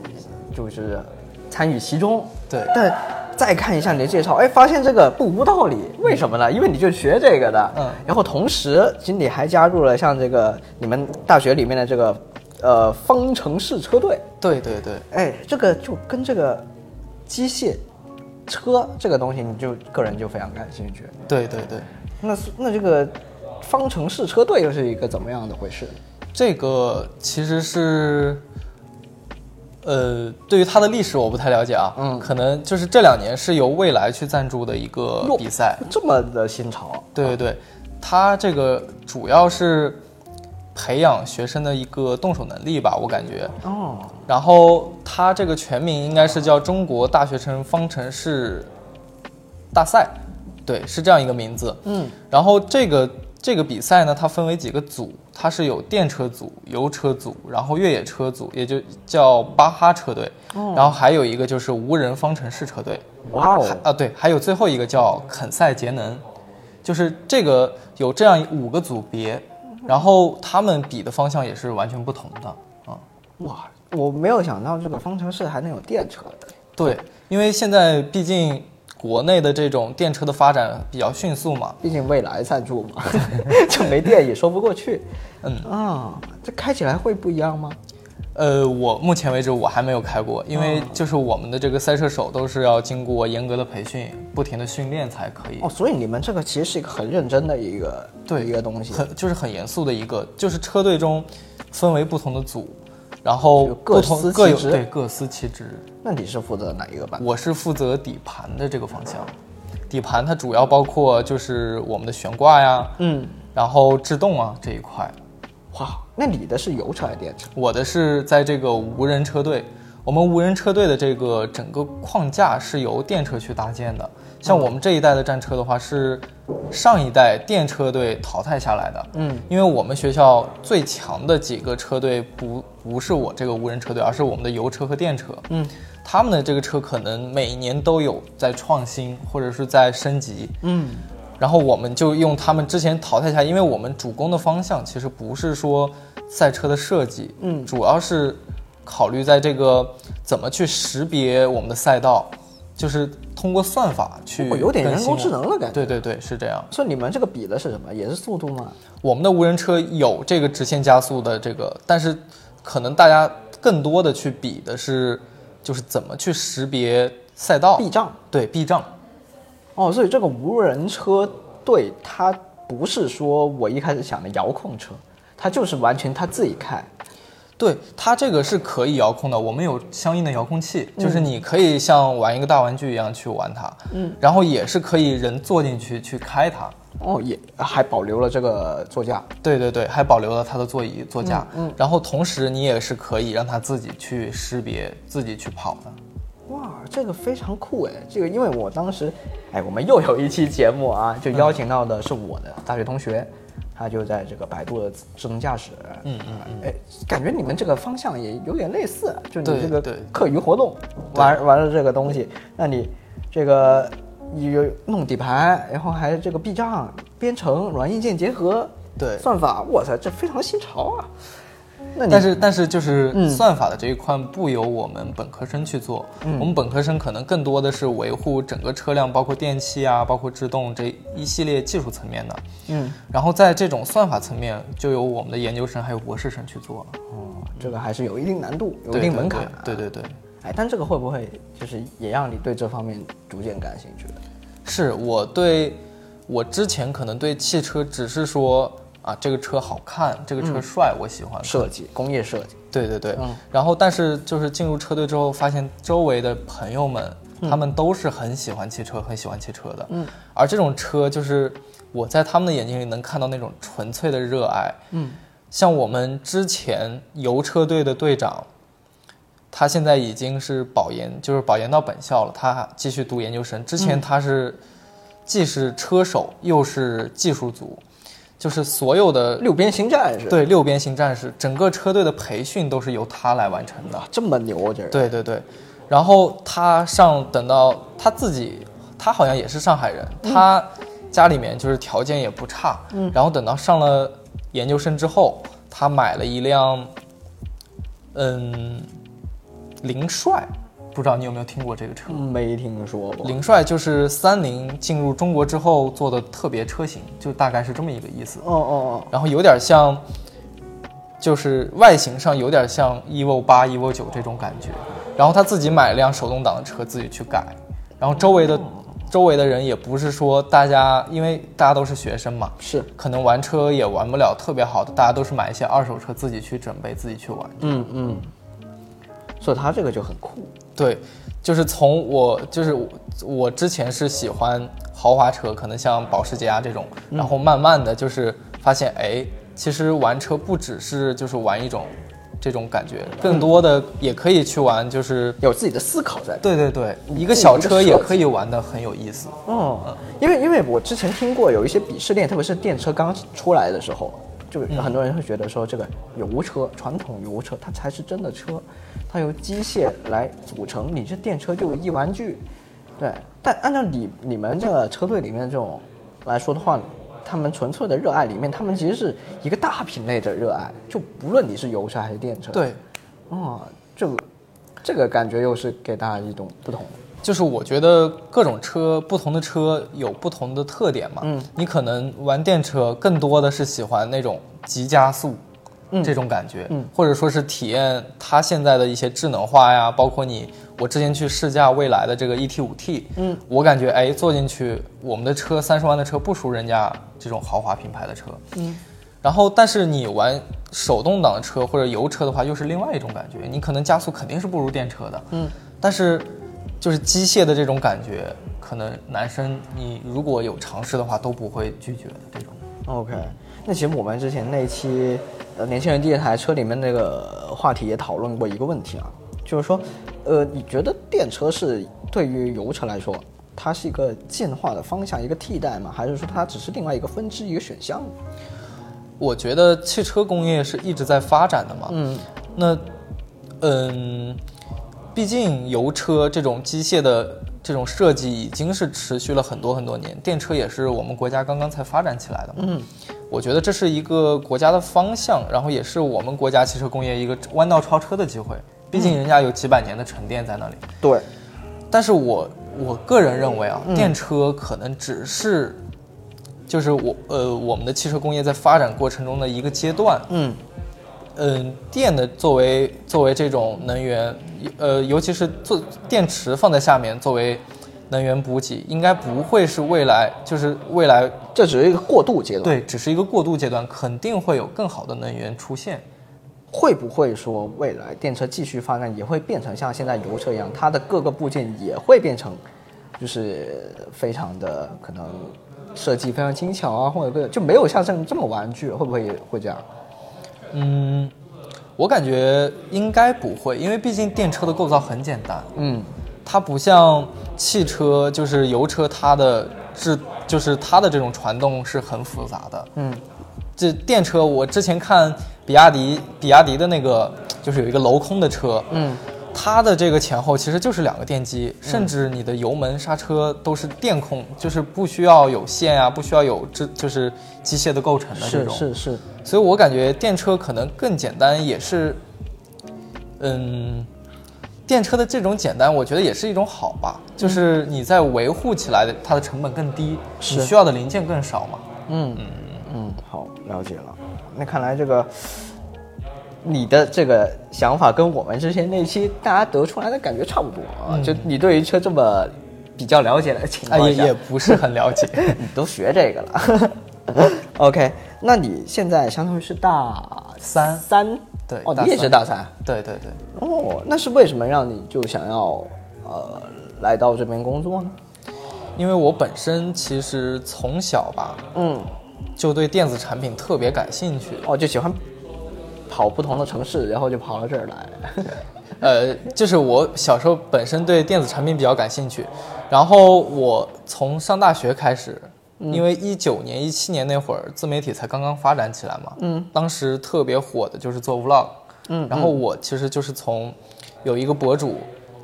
就是参与其中。对但再看一下你的介绍，哎，发现这个不无道理。为什么呢？因为你就学这个的，嗯然后同时，经理还加入了像这个你们大学里面的这个呃方程式车队。对对对，哎，这个就跟这个机械车这个东西，你就个人就非常感兴趣。对对对。那那这个方程式车队又是一个怎么样的回事？这个其实是，呃，对于它的历史我不太了解啊，嗯。可能就是这两年是由未来去赞助的一个比赛，这么的新潮，对对对，它这个主要是培养学生的一个动手能力吧，我感觉。哦，然后它这个全名应该是叫中国大学生方程式大赛，对，是这样一个名字。嗯，然后这个这个比赛呢，它分为几个组，它是有电车组、油车组，然后越野车组，也就叫巴哈车队，然后还有一个就是无人方程式车队。哇哦，啊，对，还有最后一个叫肯赛节能，就是这个有这样五个组别，然后他们比的方向也是完全不同的啊。哇，我没有想到这个方程式还能有电车。对，因为现在毕竟国内的这种电车的发展比较迅速嘛，毕竟未来赞助嘛，就没电也说不过去。嗯啊，这开起来会不一样吗？呃，我目前为止我还没有开过，因为就是我们的这个赛车手都是要经过严格的培训，不停的训练才可以哦，，所以你们这个其实是一个很认真的一个对一个东西，很就是很严肃的一个，就是车队中分为不同的组，然后各同司其各有职对各司其职。那你是负责哪一个班？我是负责底盘的这个方向，底盘它主要包括就是我们的悬挂呀，嗯，然后制动啊这一块。哇，那你的是油车还是电车？我的是在这个无人车队，我们无人车队的这个整个框架是由电车去搭建的。像我们这一代的战车的话，是上一代电车队淘汰下来的。嗯，因为我们学校最强的几个车队不不是我这个无人车队，而是我们的油车和电车。嗯，他们的这个车可能每年都有在创新或者是在升级。嗯，然后我们就用他们之前淘汰下，因为我们主攻的方向其实不是说赛车的设计，嗯主要是考虑在这个怎么去识别我们的赛道，就是通过算法去哦有点人工智能的感觉对对对，是这样。所以你们这个比的是什么？也是速度吗？我们的无人车有这个直线加速的这个，但是可能大家更多的去比的是，就是怎么去识别赛道避障。对避障。哦，所以这个无人车队它不是说我一开始想的遥控车，它就是完全它自己开。对它这个是可以遥控的，我们有相应的遥控器，就是你可以像玩一个大玩具一样去玩它，嗯，然后也是可以人坐进去去开它，哦，也还保留了这个座驾。对对对，还保留了它的座椅座驾，嗯，然后同时你也是可以让它自己去识别，自己去跑的。哇，这个非常酷哎！这个因为我当时，哎，我们又有一期节目啊，就邀请到的是我的大学同学，他就在这个百度的智能驾驶，嗯嗯嗯，哎，感觉你们这个方向也有点类似，就你这个课余活动玩玩了这个东西，那你这个有弄底盘，然后还这个避障、编程、软硬件结合，对。算法，哇塞，这非常新潮啊！那但是但是就是嗯算法的这一块不由我们本科生去做，嗯我们本科生可能更多的是维护整个车辆，包括电器啊，包括制动这一系列技术层面的。嗯，然后在这种算法层面，就由我们的研究生还有博士生去做了，哦，这个还是有一定难度，有一定门槛、啊对对对对。哎，但这个会不会就是也让你对这方面逐渐感兴趣了？是我对我之前可能对汽车只是说啊，这个车好看，这个车帅，我喜欢。设计、工业设计，对对对，嗯然后但是就是进入车队之后，发现周围的朋友们，他们都是很喜欢汽车，很喜欢汽车的。嗯，而这种车就是我在他们的眼睛里能看到那种纯粹的热爱。嗯，像我们之前油车队的队长，他现在已经是保研，就是保研到本校了，他继续读研究生。之前他是既是车手又是技术组，就是所有的六边形战士，对六边形战士，整个车队的培训都是由他来完成的。啊，这么牛，这人。对对对，然后他上等到他自己，他好像也是上海人，他家里面就是条件也不差，嗯，然后等到上了研究生之后，他买了一辆，嗯，凌帅，不知道你有没有听过这个车？没听说过。凌帅就是三菱进入中国之后做的特别车型，就大概是这么一个意思。哦哦哦然后有点像，就是外形上有点像 evo 八、evo 九这种感觉。然后他自己买了辆手动挡的车，自己去改。然后周围的周围的人也不是说大家，因为大家都是学生嘛哦，，是，可能玩车也玩不了特别好的，大家都是买一些二手车自己去准备，自己去玩。嗯嗯。所以他这个就很酷。对，就是从我就是我我之前是喜欢豪华车，可能像保时捷啊这种，然后慢慢的就是发现，哎，其实玩车不只是就是玩一种这种感觉，更多的也可以去玩，就是有自己的思考在。对对对，一个小车也可以玩的很有意思。哦，因为因为我之前听过有一些鄙视链，特别是电车刚出来的时候，就很多人会觉得说这个油车传统油车它才是真的车，它由机械来组成，你这电车就一玩具。对，但按照你你们这个车队里面这种来说的话，他们纯粹的热爱里面，他们其实是一个大品类的热爱，就不论你是油车还是电车。，对，哦，这个这个感觉又是给大家一种不同的。就是我觉得各种车，不同的车有不同的特点嘛。嗯，你可能玩电车更多的是喜欢那种急加速，这种感觉，嗯或者说是体验它现在的一些智能化呀，包括你我之前去试驾蔚来的这个 ET 五 T，嗯，我感觉哎坐进去，我们的车三十万的车不输人家这种豪华品牌的车，嗯。然后，但是你玩手动挡的车或者油车的话，又是另外一种感觉。你可能加速肯定是不如电车的，嗯，但是就是机械的这种感觉，可能男生你如果有尝试的话，都不会拒绝的这种。OK，那其实我们之前那期呃年轻人第一台车里面那个话题也讨论过一个问题啊，就是说，呃，你觉得电车是对于油车来说，它是一个进化的方向，一个替代吗？还是说它只是另外一个分支，一个选项？我觉得汽车工业是一直在发展的嘛，嗯，那嗯，毕竟油车这种机械的这种设计已经是持续了很多很多年，电车也是我们国家刚刚才发展起来的嘛。嗯，我觉得这是一个国家的方向，然后也是我们国家汽车工业一个弯道超车的机会。毕竟人家有几百年的沉淀在那里。对，但是我我个人认为啊，电车可能只是，就是我呃我们的汽车工业在发展过程中的一个阶段。嗯嗯，电的作为作为这种能源，呃，尤其是做电池放在下面作为能源补给，应该不会是未来，就是未来这只是一个过渡阶段。，对，只是一个过渡阶段，肯定会有更好的能源出现。会不会说未来电车继续发展，也会变成像现在油车一样，它的各个部件也会变成，就是非常的可能设计非常精巧啊，或者各就没有像这这么玩具，会不会也会这样？嗯，我感觉应该不会，因为毕竟电车的构造很简单，嗯，它不像汽车，就是油车，它的制就是它的这种传动是很复杂的。嗯，这电车我之前看比亚迪，比亚迪的那个就是有一个镂空的车，嗯，它的这个前后其实就是两个电机，甚至你的油门、刹车都是电控，就是不需要有线啊，不需要有这就是机械的构成的这种。是是，所以我感觉电车可能更简单，也是，嗯，电车的这种简单，我觉得也是一种好吧，就是你在维护起来的它的成本更低，你需要的零件更少嘛。嗯嗯嗯，好，了解了。那看来这个你的这个想法跟我们之前那期大家得出来的感觉差不多啊，就你对于车这么比较了解的情啊，况下，也也不是很了解。你都学这个了。OK，那你现在相当于是大三三，哦，你也是大三。对对对，哦，那是为什么让你就想要呃来到这边工作呢？因为我本身其实从小吧嗯，就对电子产品特别感兴趣，哦，就喜欢跑不同的城市，然后就跑到这儿来。呃，就是我小时候本身对电子产品比较感兴趣，然后我从上大学开始，因为一九年、一七年那会儿自媒体才刚刚发展起来嘛，嗯，当时特别火的就是做 vlog，嗯。然后我其实就是从有一个博主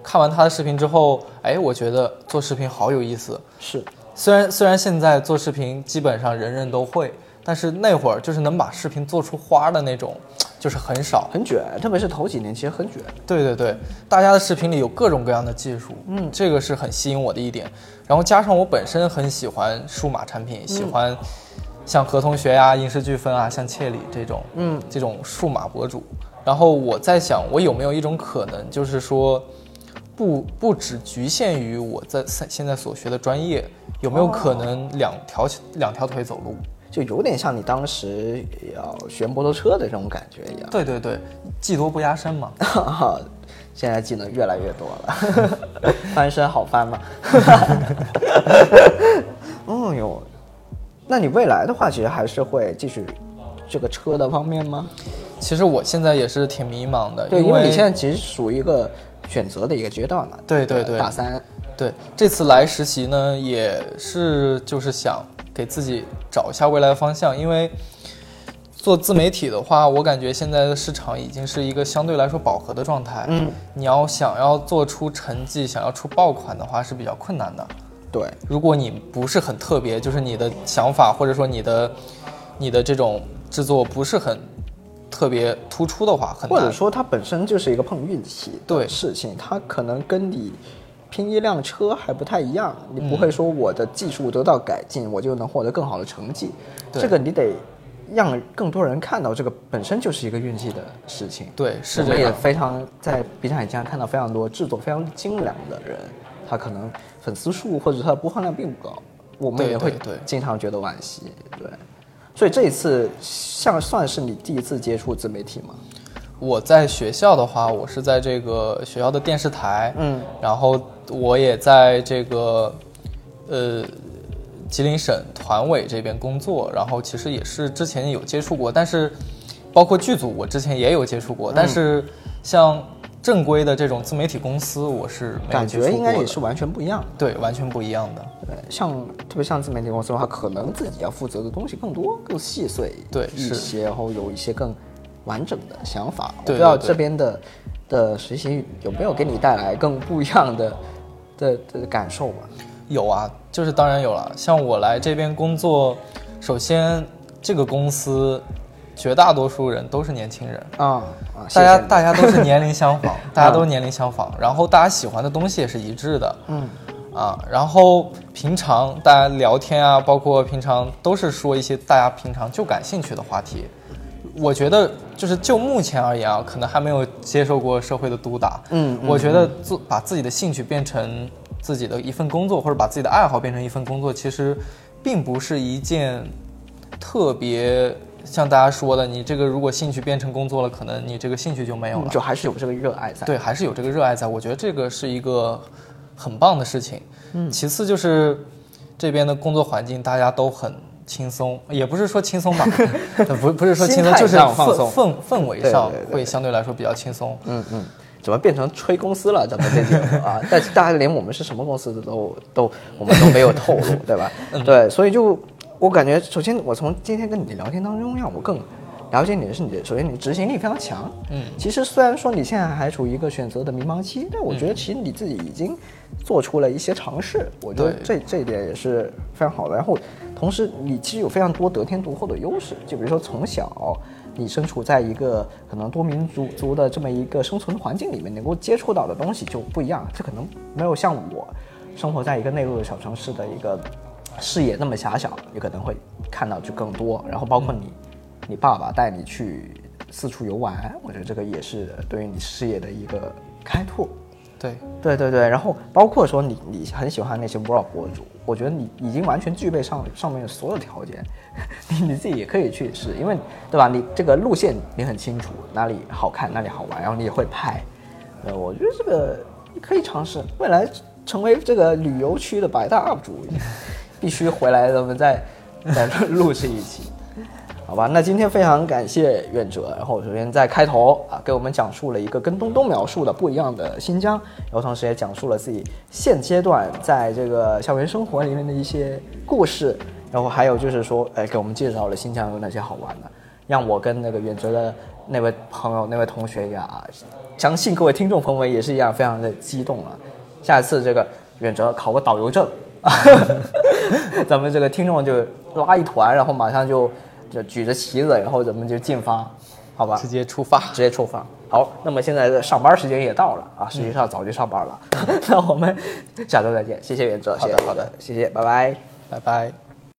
看完他的视频之后，哎，我觉得做视频好有意思，是，虽然虽然现在做视频基本上人人都会，但是那会儿就是能把视频做出花的那种，就是很少。很卷，特别是头几年，其实很卷。对对对，大家的视频里有各种各样的技术，嗯，这个是很吸引我的一点。然后加上我本身很喜欢数码产品，喜欢像何同学呀、影视飓风啊、像切里这种，嗯，这种数码博主。然后我在想，我有没有一种可能，就是说，不不只局限于我在现现在所学的专业，有没有可能两条两条腿走路？就有点像你当时要学摩托车的这种感觉一样。对对对，技多不压身嘛。现在技能越来越多了，翻身好翻吗？哦哟，那你未来的话，其实还是会继续这个车的方面吗？其实我现在也是挺迷茫的，对，因因为你现在其实属于一个选择的一个阶段嘛。对对对大三。对，这次来实习呢，也是就是想给自己找一下未来的方向，因为做自媒体的话，我感觉现在的市场已经是一个相对来说饱和的状态。嗯，你要想要做出成绩，想要出爆款的话是比较困难的。对，如果你不是很特别，就是你的想法或者说你的你的这种制作不是很特别突出的话，很难。或者说它本身就是一个碰运气的对事情，它可能跟你拼一辆车还不太一样，你不嗯会说我的技术得到改进，我就能获得更好的成绩。对这个你得让更多人看到，这个本身就是一个运气的事情。对，是我们也。非常在 B 站也经常看到非常多制作非常精良的人，他可能粉丝数或者他的播放量并不高，我们也会经常觉得惋惜。对，所以这一次像算是你第一次接触自媒体吗？我在学校的话，我是在这个学校的电视台，嗯，然后我也在这个呃吉林省团委这边工作，然后其实也是之前有接触过，但是包括剧组我之前也有接触过，但是像正规的这种自媒体公司，我是感觉应该也是完全不一样。对，完全不一样的。对，像特别像自媒体公司的话，可能自己要负责的东西更多、更细碎对是一些，然后有一些更完整的想法。我不知道这边的的实习有没有给你带来更不一样的的的感受吧？有啊，就是当然有了。像我来这边工作，首先这个公司绝大多数人都是年轻人，啊大家大家都是年龄相仿，大家都是 年龄相仿，然后大家喜欢的东西也是一致的，嗯啊，然后平常大家聊天啊，包括平常都是说一些大家平常就感兴趣的话题。我觉得就是就目前而言啊，可能还没有接受过社会的毒打。嗯嗯我觉得做把自己的兴趣变成自己的一份工作，或者把自己的爱好变成一份工作，其实并不是一件特别像大家说的，你这个如果兴趣变成工作了，可能你这个兴趣就没有了。就还是有这个热爱在。对，还是有这个热爱在。我觉得这个是一个很棒的事情。嗯，其次就是这边的工作环境大家都很轻松，也不是说轻松吧，不 不是说轻松，就是氛上放松氛氛围上会相对来说比较轻松。嗯嗯，怎么变成吹公司了？怎么这节目 啊，但是大家连我们是什么公司的都都我们都没有透露，对吧？对，所以就我感觉，首先我从今天跟你的聊天当中，让我更了解你的是你的，首先你的执行力非常强。嗯，其实虽然说你现在还处于一个选择的迷茫期，但我觉得其实你自己已经做出了一些尝试，我觉得这这一点也是非常好的。然后同时你其实有非常多得天独厚的优势，就比如说从小。你身处在一个可能多民族族的这么一个生存环境里面，能够接触到的东西就不一样。这可能没有像我生活在一个内陆的小城市的一个视野那么狭小，你可能会看到就更多。然后包括你，你爸爸带你去四处游玩，我觉得这个也是对于你视野的一个开拓。对，对对对，然后包括说你你很喜欢那些 vlog 博主，我觉得你已经完全具备上上面所有条件，你你自己也可以去试，因为对吧？你这个路线你很清楚，哪里好看哪里好玩，然后你也会拍，呃，我觉得这个你可以尝试，未来成为这个旅游区的百大 UP 主，必须回来咱们再再录制一期。好吧，那今天非常感谢愿哲，然后首先在开头啊给我们讲述了一个跟东东描述的不一样的新疆，然后同时也讲述了自己现阶段在这个校园生活里面的一些故事，然后还有就是说，哎，给我们介绍了新疆有哪些好玩的，让我跟那个远哲的那位朋友、那位同学呀，相信各位听众朋友们也是一样，非常的激动了。下一次这个远哲考个导游证，咱们这个听众就拉一团，然后马上就就举着旗子，然后咱们就进发，好吧？直接出发。直接出发。好，那么现在的上班时间也到了啊，实际上早就上班了。那我们下周再见，谢谢袁哲，好的好的，谢谢，拜拜。拜拜。